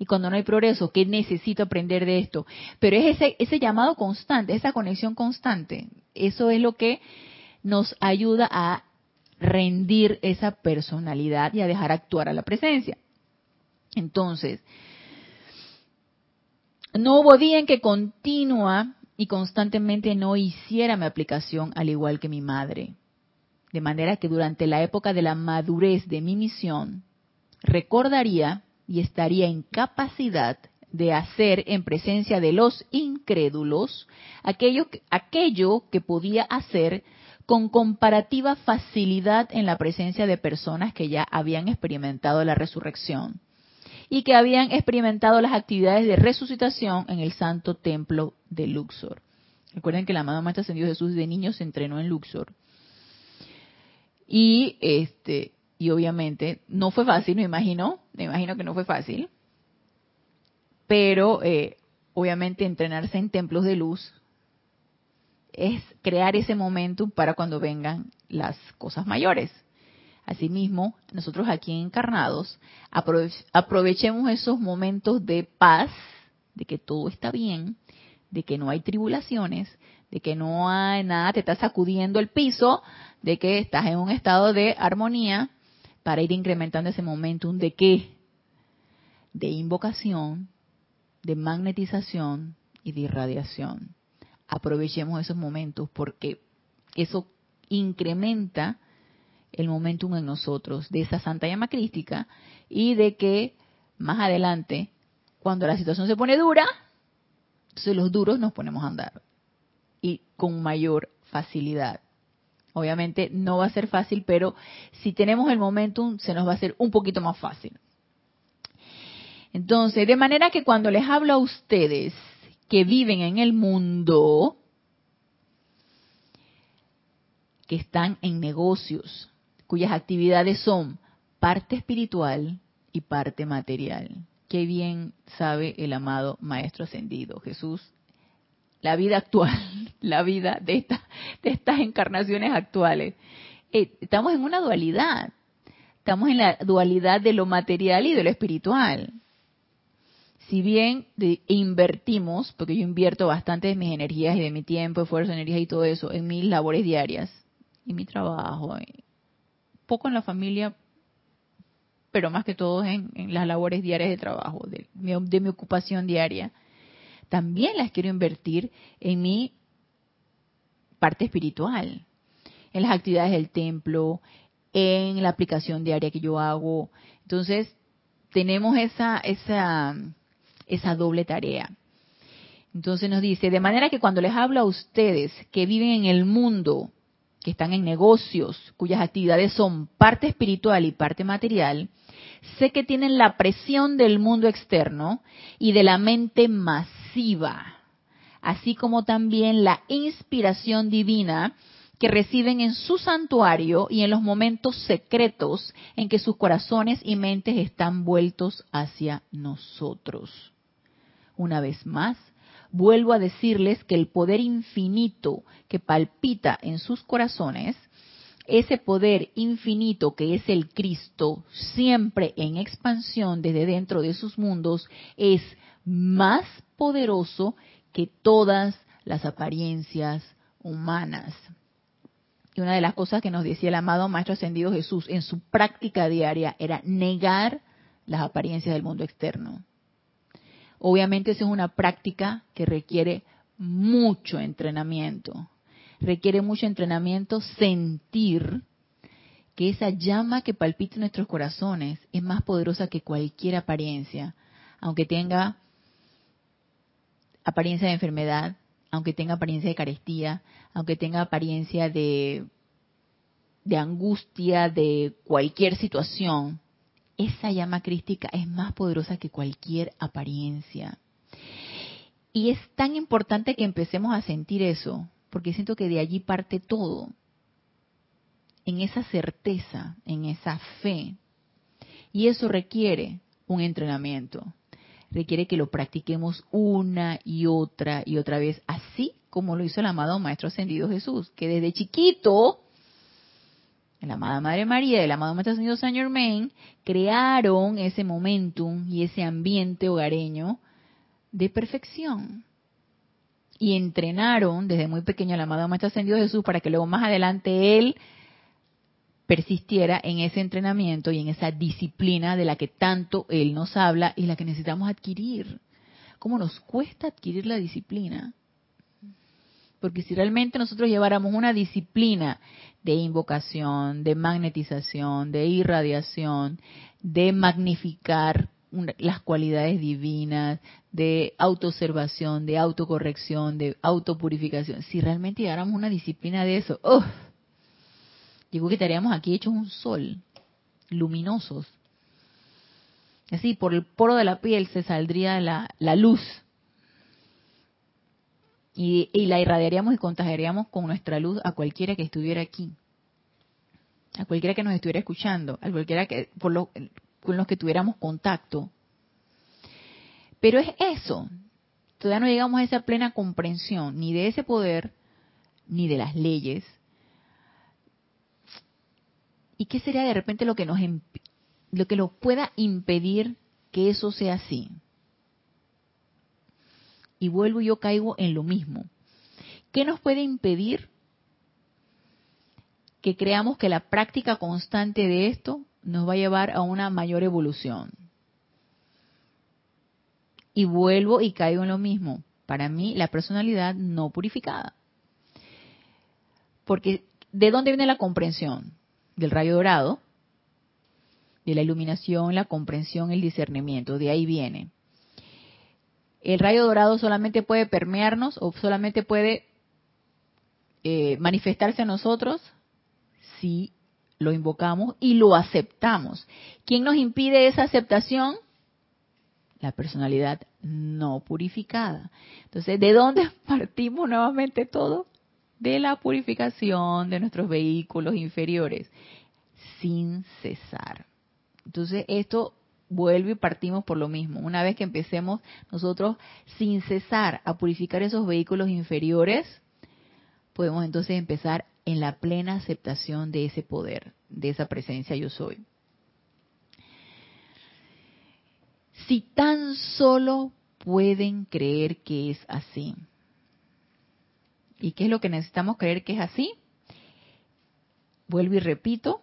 Y cuando no hay progreso, ¿qué necesito aprender de esto? Pero es ese, ese llamado constante, esa conexión constante. Eso es lo que nos ayuda a rendir esa personalidad y a dejar actuar a la presencia. Entonces, no hubo día en que continúa y constantemente no hiciera mi aplicación al igual que mi madre. De manera que durante la época de la madurez de mi misión, recordaría y estaría en capacidad de hacer en presencia de los incrédulos aquello, aquello que podía hacer con comparativa facilidad en la presencia de personas que ya habían experimentado la resurrección y que habían experimentado las actividades de resucitación en el santo templo de Luxor. Recuerden que la amada Maestra Ascendido Jesús de niño se entrenó en Luxor. Y este y obviamente no fue fácil, me imagino, me imagino que no fue fácil, pero eh, obviamente entrenarse en templos de luz es crear ese momento para cuando vengan las cosas mayores. Asimismo, nosotros aquí encarnados aprovechemos esos momentos de paz, de que todo está bien, de que no hay tribulaciones, de que no hay nada, te está sacudiendo el piso, de que estás en un estado de armonía, para ir incrementando ese momentum de qué? De invocación, de magnetización y de irradiación. Aprovechemos esos momentos porque eso incrementa el momentum en nosotros de esa santa llama crística y de que más adelante, cuando la situación se pone dura, entonces los duros nos ponemos a andar y con mayor facilidad. Obviamente no va a ser fácil, pero si tenemos el momentum se nos va a hacer un poquito más fácil. Entonces, de manera que cuando les hablo a ustedes que viven en el mundo, que están en negocios, cuyas actividades son parte espiritual y parte material. Qué bien sabe el amado Maestro Ascendido Jesús la vida actual, la vida de, de estas encarnaciones actuales. Eh, estamos en una dualidad, estamos en la dualidad de lo material y de lo espiritual. Si bien invertimos, porque yo invierto bastante de mis energías y de mi tiempo, esfuerzo, energía y todo eso en mis labores diarias y mi trabajo, poco en la familia, pero más que todo en, las labores diarias de trabajo, de, mi ocupación diaria. También las quiero invertir en mi parte espiritual, en las actividades del templo, en la aplicación diaria que yo hago. Entonces, tenemos esa, esa, esa doble tarea. Entonces nos dice, de manera que cuando les hablo a ustedes que viven en el mundo que están en negocios, cuyas actividades son parte espiritual y parte material, sé que tienen la presión del mundo externo y de la mente masiva, así como también la inspiración divina que reciben en su santuario y en los momentos secretos en que sus corazones y mentes están vueltos hacia nosotros. Una vez más, vuelvo a decirles que el poder infinito que palpita en sus corazones, ese poder infinito que es el Cristo, siempre en expansión desde dentro de sus mundos, es más poderoso que todas las apariencias humanas. Y una de las cosas que nos decía el amado Maestro Ascendido Jesús en su práctica diaria era negar las apariencias del mundo externo. Obviamente esa es una práctica que requiere mucho entrenamiento. Requiere mucho entrenamiento sentir que esa llama que palpita en nuestros corazones es más poderosa que cualquier apariencia, aunque tenga apariencia de enfermedad, aunque tenga apariencia de carestía, aunque tenga apariencia de, de angustia, de cualquier situación, esa llama crística es más poderosa que cualquier apariencia. Y es tan importante que empecemos a sentir eso, porque siento que de allí parte todo, en esa certeza, en esa fe. Y eso requiere un entrenamiento requiere que lo practiquemos una y otra y otra vez, así como lo hizo el amado Maestro Ascendido Jesús, que desde chiquito, la amada Madre María y el amado Maestro Ascendido Saint Germain crearon ese momentum y ese ambiente hogareño de perfección. Y entrenaron desde muy pequeño al amado Maestro Ascendido Jesús para que luego más adelante él persistiera en ese entrenamiento y en esa disciplina de la que tanto Él nos habla y la que necesitamos adquirir. ¿Cómo nos cuesta adquirir la disciplina? Porque si realmente nosotros lleváramos una disciplina de invocación, de magnetización, de irradiación, de magnificar las cualidades divinas, de autoobservación, de autocorrección, de autopurificación, si realmente lleváramos una disciplina de eso, ¡oh! Digo que estaríamos aquí hechos un sol, luminosos. Así, por el poro de la piel se saldría la, luz. Y, la irradiaríamos y contagiaríamos con nuestra luz a cualquiera que estuviera aquí. A cualquiera que nos estuviera escuchando, a cualquiera que, por lo, con los que tuviéramos contacto. Pero es eso. Todavía no llegamos a esa plena comprensión ni de ese poder, ni de las leyes, ¿Y qué sería de repente lo que nos lo que lo pueda impedir que eso sea así? Y vuelvo y yo caigo en lo mismo. ¿Qué nos puede impedir que creamos que la práctica constante de esto nos va a llevar a una mayor evolución? Y vuelvo y caigo en lo mismo. Para mí, la personalidad no purificada. Porque, ¿de dónde viene la comprensión? Del rayo dorado, de la iluminación, la comprensión, el discernimiento, de ahí viene. El rayo dorado solamente puede permearnos o solamente puede eh, manifestarse a nosotros si lo invocamos y lo aceptamos. ¿Quién nos impide esa aceptación? La personalidad no purificada. Entonces, ¿de dónde partimos nuevamente todo? De la purificación de nuestros vehículos inferiores, sin cesar. Entonces, esto vuelve y partimos por lo mismo. Una vez que empecemos nosotros sin cesar a purificar esos vehículos inferiores, podemos entonces empezar en la plena aceptación de ese poder, de esa presencia yo soy. Si tan solo pueden creer que es así, ¿Y qué es lo que necesitamos creer que es así? Vuelvo y repito.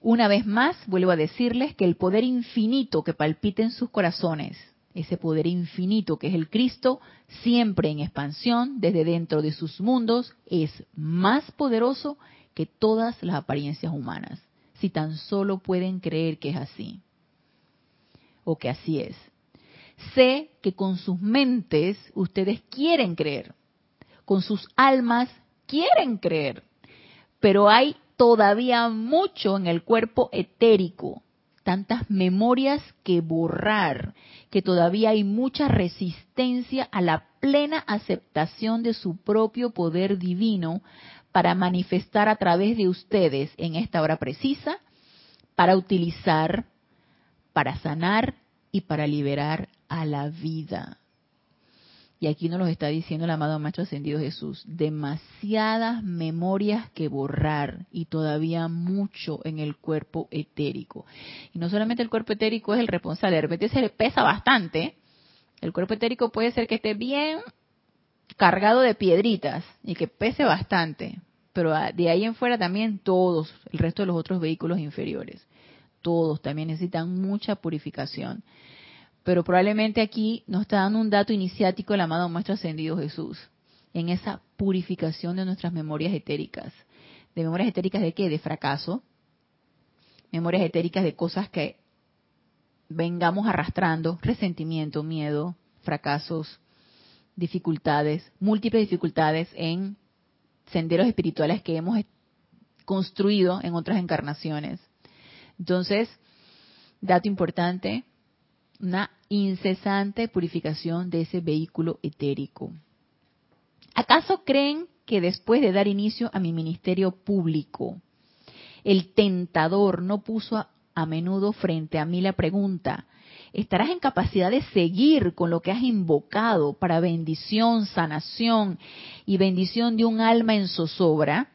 Una vez más, vuelvo a decirles que el poder infinito que palpita en sus corazones, ese poder infinito que es el Cristo, siempre en expansión desde dentro de sus mundos, es más poderoso que todas las apariencias humanas, si tan solo pueden creer que es así, o que así es. Sé que con sus mentes ustedes quieren creer, con sus almas quieren creer, pero hay todavía mucho en el cuerpo etérico, tantas memorias que borrar, que todavía hay mucha resistencia a la plena aceptación de su propio poder divino para manifestar a través de ustedes en esta hora precisa, para utilizar, para sanar y para liberar a la vida. Y aquí nos lo está diciendo el amado Maestro Ascendido Jesús. Demasiadas memorias que borrar y todavía mucho en el cuerpo etérico. Y no solamente el cuerpo etérico es el responsable, de repente se le pesa bastante. El cuerpo etérico puede ser que esté bien cargado de piedritas y que pese bastante. Pero de ahí en fuera también todos, el resto de los otros vehículos inferiores, todos también necesitan mucha purificación pero probablemente aquí nos está dando un dato iniciático el amado Maestro Ascendido Jesús, en esa purificación de nuestras memorias etéricas. ¿De memorias etéricas de qué? De fracaso. Memorias etéricas de cosas que vengamos arrastrando, resentimiento, miedo, fracasos, dificultades, múltiples dificultades en senderos espirituales que hemos construido en otras encarnaciones. Entonces, dato importante, una incesante purificación de ese vehículo etérico. ¿Acaso creen que después de dar inicio a mi ministerio público, el tentador no puso a, a, menudo frente a mí la pregunta, ¿estarás en capacidad de seguir con lo que has invocado para bendición, sanación y bendición de un alma en zozobra?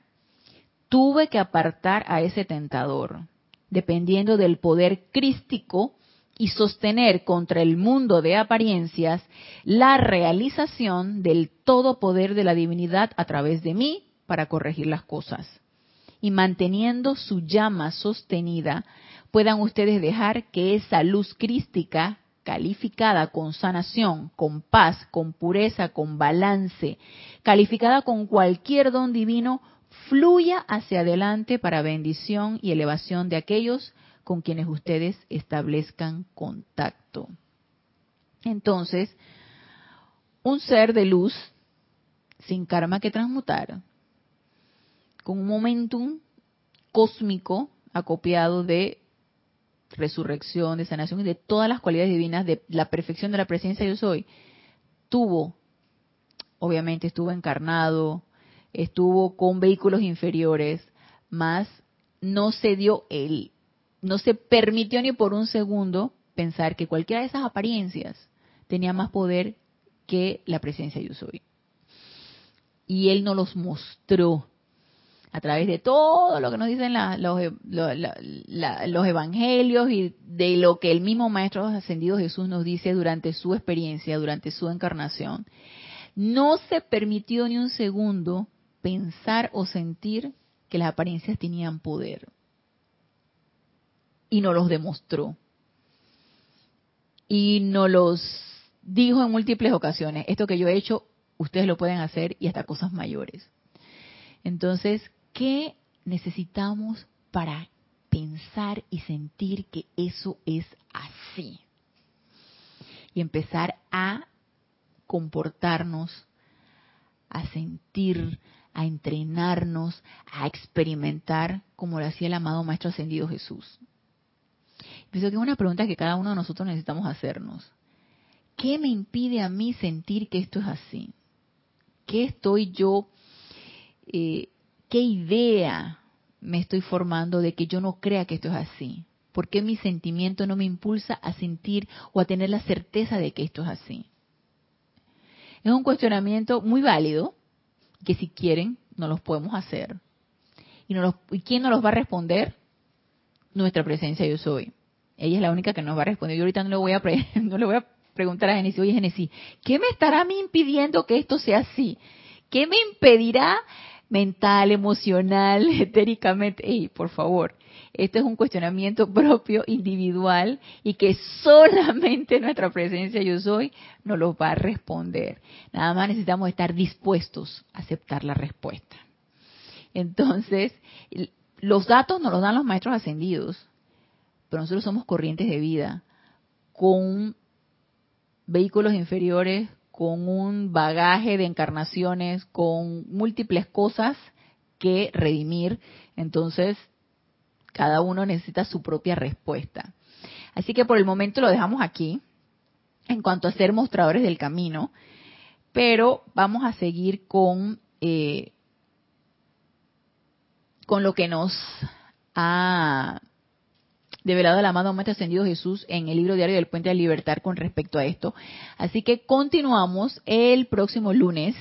Tuve que apartar a ese tentador, dependiendo del poder crístico y sostener contra el mundo de apariencias la realización del todo poder de la divinidad a través de mí para corregir las cosas. Y manteniendo su llama sostenida, puedan ustedes dejar que esa luz crística, calificada con sanación, con paz, con pureza, con balance, calificada con cualquier don divino, fluya hacia adelante para bendición y elevación de aquellos con quienes ustedes establezcan contacto. Entonces, un ser de luz sin karma que transmutar, con un momentum cósmico acopiado de resurrección, de sanación y de todas las cualidades divinas de la perfección de la presencia yo soy, tuvo, obviamente estuvo encarnado, estuvo con vehículos inferiores, más no se dio el no se permitió ni por un segundo pensar que cualquiera de esas apariencias tenía más poder que la presencia yo soy. Y él nos los mostró a través de todo lo que nos dicen los, los, evangelios y de lo que el mismo Maestro Ascendido Jesús nos dice durante su experiencia, durante su encarnación. No se permitió ni un segundo pensar o sentir que las apariencias tenían poder y nos los demostró. Y nos los dijo en múltiples ocasiones, esto que yo he hecho, ustedes lo pueden hacer y hasta cosas mayores. Entonces, ¿qué necesitamos para pensar y sentir que eso es así? Y empezar a comportarnos, a sentir, a entrenarnos, a experimentar como lo hacía el amado Maestro Ascendido Jesús. Pienso que es una pregunta que cada uno de nosotros necesitamos hacernos. ¿Qué me impide a mí sentir que esto es así? ¿Qué estoy yo, eh, qué idea me estoy formando de que yo no crea que esto es así? ¿Por qué mi sentimiento no me impulsa a sentir o a tener la certeza de que esto es así? Es un cuestionamiento muy válido, que si quieren, no los podemos hacer. ¿Y, ¿Y quién nos los va a responder? Nuestra presencia yo soy. Ella es la única que nos va a responder. Yo ahorita no le voy a, no le voy a preguntar a Genesis, oye Genesis, ¿qué me estará impidiendo que esto sea así? ¿Qué me impedirá mental, emocional, etéricamente? Ey, por favor, esto es un cuestionamiento propio, individual, y que solamente nuestra presencia yo soy nos lo va a responder. Nada más necesitamos estar dispuestos a aceptar la respuesta. Entonces, los datos nos los dan los maestros ascendidos pero nosotros somos corrientes de vida con vehículos inferiores, con un bagaje de encarnaciones, con múltiples cosas que redimir. Entonces, cada uno necesita su propia respuesta. Así que por el momento lo dejamos aquí en cuanto a ser mostradores del camino, pero vamos a seguir con eh, con lo que nos ha develado el amado Maestro Ascendido Jesús en el libro diario del Puente de Libertad con respecto a esto. Así que continuamos el próximo lunes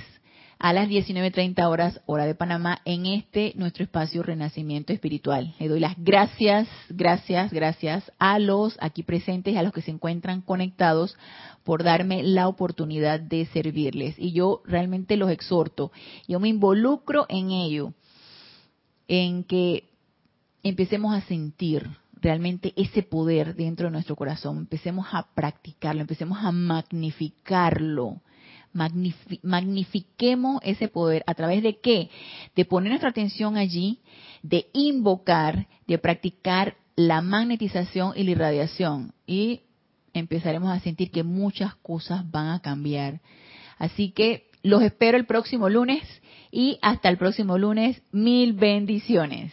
a las 19.30 horas, hora de Panamá, en este nuestro espacio Renacimiento Espiritual. Le doy las gracias, gracias, gracias a los aquí presentes y a los que se encuentran conectados por darme la oportunidad de servirles. Y yo realmente los exhorto, yo me involucro en ello, en que empecemos a sentir realmente ese poder dentro de nuestro corazón, empecemos a practicarlo, empecemos a magnificarlo magnifiquemos ese poder a través de qué? De poner nuestra atención allí, de invocar, de practicar la magnetización y la irradiación. Y empezaremos a sentir que muchas cosas van a cambiar. Así que los espero el próximo lunes y hasta el próximo lunes, mil bendiciones.